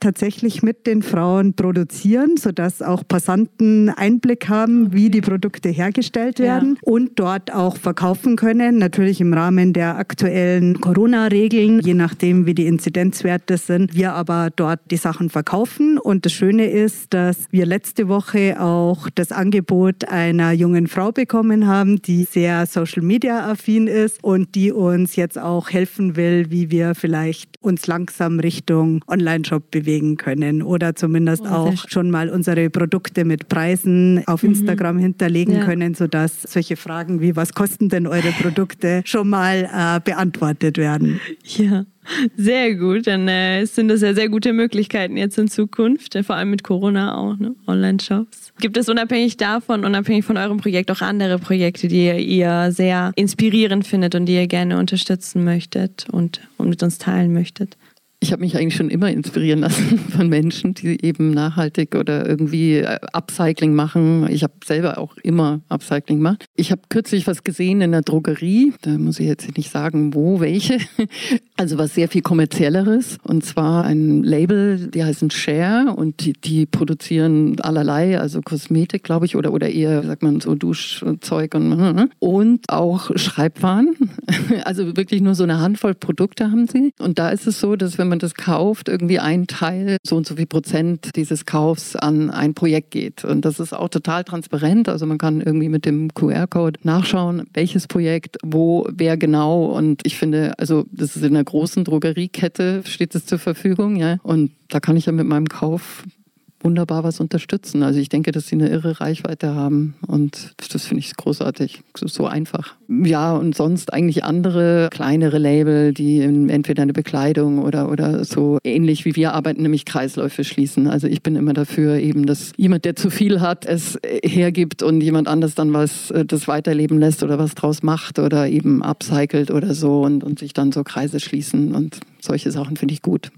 G: tatsächlich mit den Frauen produzieren, sodass auch Passanten Einblick haben, wie die Produkte hergestellt werden ja. und dort auch verkaufen können. Natürlich im Rahmen der aktuellen Corona-Regeln, je nachdem, wie die Inzidenzwerte sind. Wir aber dort die Sachen verkaufen. Und das Schöne ist, dass wir letzte Woche auch das Angebot einer jungen Frau bekommen haben, die sehr Social-Media-affin ist und die uns jetzt auch helfen will, wie wir vielleicht uns langsam Richtung Online Online-Shop bewegen können oder zumindest oh, auch schon mal unsere Produkte mit Preisen auf mhm. Instagram hinterlegen ja. können, sodass solche Fragen wie was kosten denn eure Produkte schon mal äh, beantwortet werden.
B: Ja. Sehr gut, dann äh, sind das ja sehr gute Möglichkeiten jetzt in Zukunft, äh, vor allem mit Corona auch, ne? Online-Shops. Gibt es unabhängig davon, unabhängig von eurem Projekt auch andere Projekte, die ihr sehr inspirierend findet und die ihr gerne unterstützen möchtet und, und mit uns teilen möchtet?
F: Ich habe mich eigentlich schon immer inspirieren lassen von Menschen, die eben nachhaltig oder irgendwie äh, Upcycling machen. Ich habe selber auch immer Upcycling gemacht. Ich habe kürzlich was gesehen in der Drogerie. Da muss ich jetzt nicht sagen, wo, welche. Also was sehr viel kommerzielleres. Und zwar ein Label, die heißen Share und die, die produzieren allerlei, also Kosmetik, glaube ich, oder, oder eher, sagt man, so Duschzeug und, und auch Schreibwaren. Also wirklich nur so eine Handvoll Produkte haben sie. Und da ist es so, dass wenn wenn man das kauft, irgendwie ein Teil, so und so viel Prozent dieses Kaufs an ein Projekt geht. Und das ist auch total transparent. Also man kann irgendwie mit dem QR-Code nachschauen, welches Projekt, wo, wer genau. Und ich finde, also das ist in einer großen Drogeriekette, steht es zur Verfügung, ja. Und da kann ich ja mit meinem Kauf wunderbar was unterstützen. Also ich denke, dass sie eine irre Reichweite haben und das finde ich großartig, so einfach. Ja, und sonst eigentlich andere kleinere Label, die entweder eine Bekleidung oder, oder so ähnlich wie wir arbeiten, nämlich Kreisläufe schließen. Also ich bin immer dafür eben, dass jemand, der zu viel hat, es hergibt und jemand anders dann was, äh, das weiterleben lässt oder was draus macht oder eben upcycelt oder so und, und sich dann so Kreise schließen und solche Sachen finde ich gut.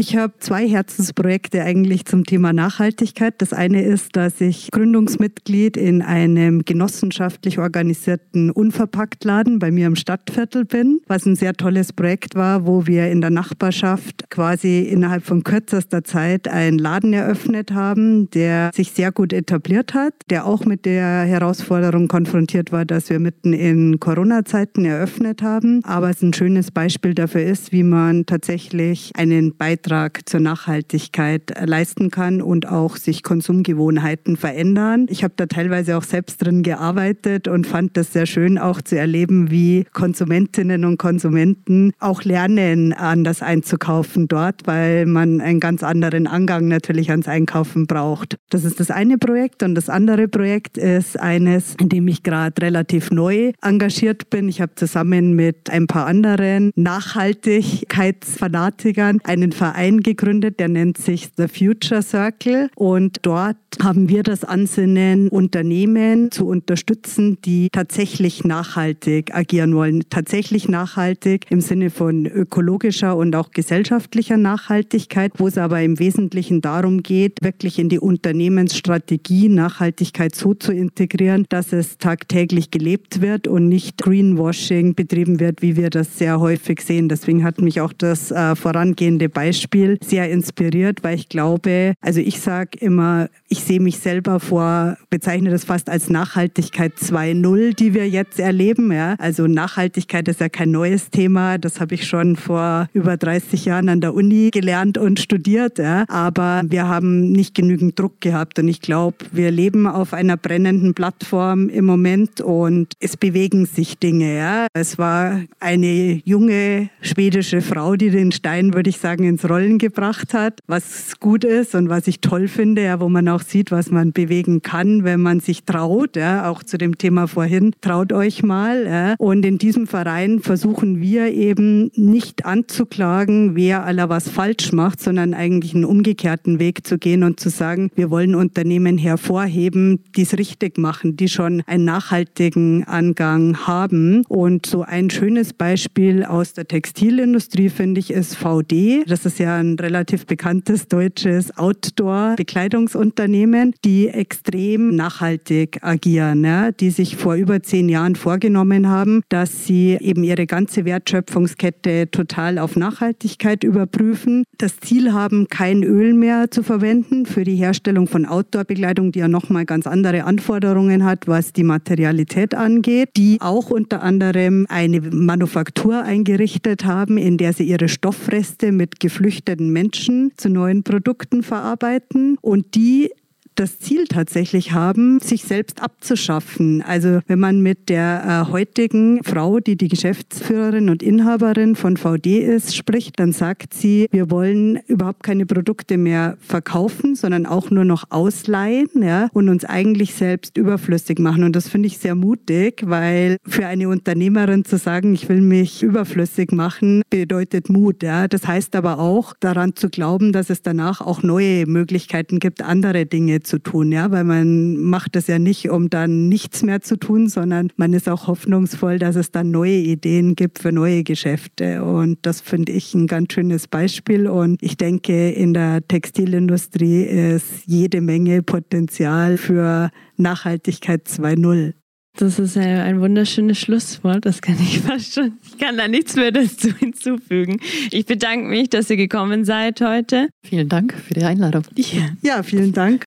G: Ich habe zwei Herzensprojekte eigentlich zum Thema Nachhaltigkeit. Das eine ist, dass ich Gründungsmitglied in einem genossenschaftlich organisierten Unverpacktladen bei mir im Stadtviertel bin, was ein sehr tolles Projekt war, wo wir in der Nachbarschaft quasi innerhalb von kürzester Zeit einen Laden eröffnet haben, der sich sehr gut etabliert hat, der auch mit der Herausforderung konfrontiert war, dass wir mitten in Corona-Zeiten eröffnet haben. Aber es ein schönes Beispiel dafür ist, wie man tatsächlich einen Beitrag Beitrag zur Nachhaltigkeit leisten kann und auch sich Konsumgewohnheiten verändern. Ich habe da teilweise auch selbst drin gearbeitet und fand das sehr schön auch zu erleben, wie Konsumentinnen und Konsumenten auch lernen, anders einzukaufen dort, weil man einen ganz anderen Angang natürlich ans Einkaufen braucht. Das ist das eine Projekt und das andere Projekt ist eines, in dem ich gerade relativ neu engagiert bin. Ich habe zusammen mit ein paar anderen Nachhaltigkeitsfanatikern einen Verein Verein gegründet, der nennt sich The Future Circle und dort haben wir das Ansinnen, Unternehmen zu unterstützen, die tatsächlich nachhaltig agieren wollen. Tatsächlich nachhaltig im Sinne von ökologischer und auch gesellschaftlicher Nachhaltigkeit, wo es aber im Wesentlichen darum geht, wirklich in die Unternehmensstrategie Nachhaltigkeit so zu integrieren, dass es tagtäglich gelebt wird und nicht Greenwashing betrieben wird, wie wir das sehr häufig sehen. Deswegen hat mich auch das äh, vorangehende Beispiel sehr inspiriert, weil ich glaube, also ich sage immer, ich sehe mich selber vor, bezeichne das fast als Nachhaltigkeit 2.0, die wir jetzt erleben. Ja. Also Nachhaltigkeit ist ja kein neues Thema. Das habe ich schon vor über 30 Jahren an der Uni gelernt und studiert. Ja. Aber wir haben nicht genügend Druck gehabt. Und ich glaube, wir leben auf einer brennenden Plattform im Moment und es bewegen sich Dinge. Ja. Es war eine junge schwedische Frau, die den Stein, würde ich sagen, ins Rollen gebracht hat, was gut ist und was ich toll finde, ja, wo man auch sieht, sieht, was man bewegen kann, wenn man sich traut. Ja, auch zu dem Thema vorhin, traut euch mal. Ja. Und in diesem Verein versuchen wir eben nicht anzuklagen, wer aller was falsch macht, sondern eigentlich einen umgekehrten Weg zu gehen und zu sagen, wir wollen Unternehmen hervorheben, die es richtig machen, die schon einen nachhaltigen Angang haben. Und so ein schönes Beispiel aus der Textilindustrie finde ich ist VD. Das ist ja ein relativ bekanntes deutsches Outdoor-Bekleidungsunternehmen Unternehmen, die extrem nachhaltig agieren, ja, die sich vor über zehn Jahren vorgenommen haben, dass sie eben ihre ganze Wertschöpfungskette total auf Nachhaltigkeit überprüfen, das Ziel haben, kein Öl mehr zu verwenden für die Herstellung von Outdoor-Bekleidung, die ja nochmal ganz andere Anforderungen hat, was die Materialität angeht, die auch unter anderem eine Manufaktur eingerichtet haben, in der sie ihre Stoffreste mit geflüchteten Menschen zu neuen Produkten verarbeiten und die das Ziel tatsächlich haben, sich selbst abzuschaffen. Also wenn man mit der äh, heutigen Frau, die die Geschäftsführerin und Inhaberin von VD ist, spricht, dann sagt sie, wir wollen überhaupt keine Produkte mehr verkaufen, sondern auch nur noch ausleihen ja, und uns eigentlich selbst überflüssig machen. Und das finde ich sehr mutig, weil für eine Unternehmerin zu sagen, ich will mich überflüssig machen, bedeutet Mut. Ja. Das heißt aber auch daran zu glauben, dass es danach auch neue Möglichkeiten gibt, andere Dinge zu tun, ja, weil man macht das ja nicht, um dann nichts mehr zu tun, sondern man ist auch hoffnungsvoll, dass es dann neue Ideen gibt für neue Geschäfte. Und das finde ich ein ganz schönes Beispiel. Und ich denke, in der Textilindustrie ist jede Menge Potenzial für Nachhaltigkeit 2.0.
B: Das ist ein wunderschönes Schlusswort. Das kann ich fast schon. Ich kann da nichts mehr dazu hinzufügen. Ich bedanke mich, dass ihr gekommen seid heute.
F: Vielen Dank für die Einladung.
G: Ja, ja vielen Dank.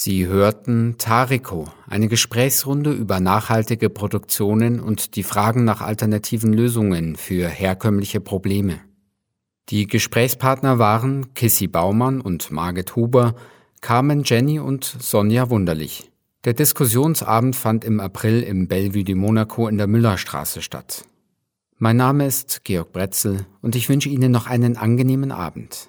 A: Sie hörten Tariko, eine Gesprächsrunde über nachhaltige Produktionen und die Fragen nach alternativen Lösungen für herkömmliche Probleme. Die Gesprächspartner waren Kissy Baumann und Margit Huber, Carmen Jenny und Sonja Wunderlich. Der Diskussionsabend fand im April im Bellevue de Monaco in der Müllerstraße statt. Mein Name ist Georg Bretzel und ich wünsche Ihnen noch einen angenehmen Abend.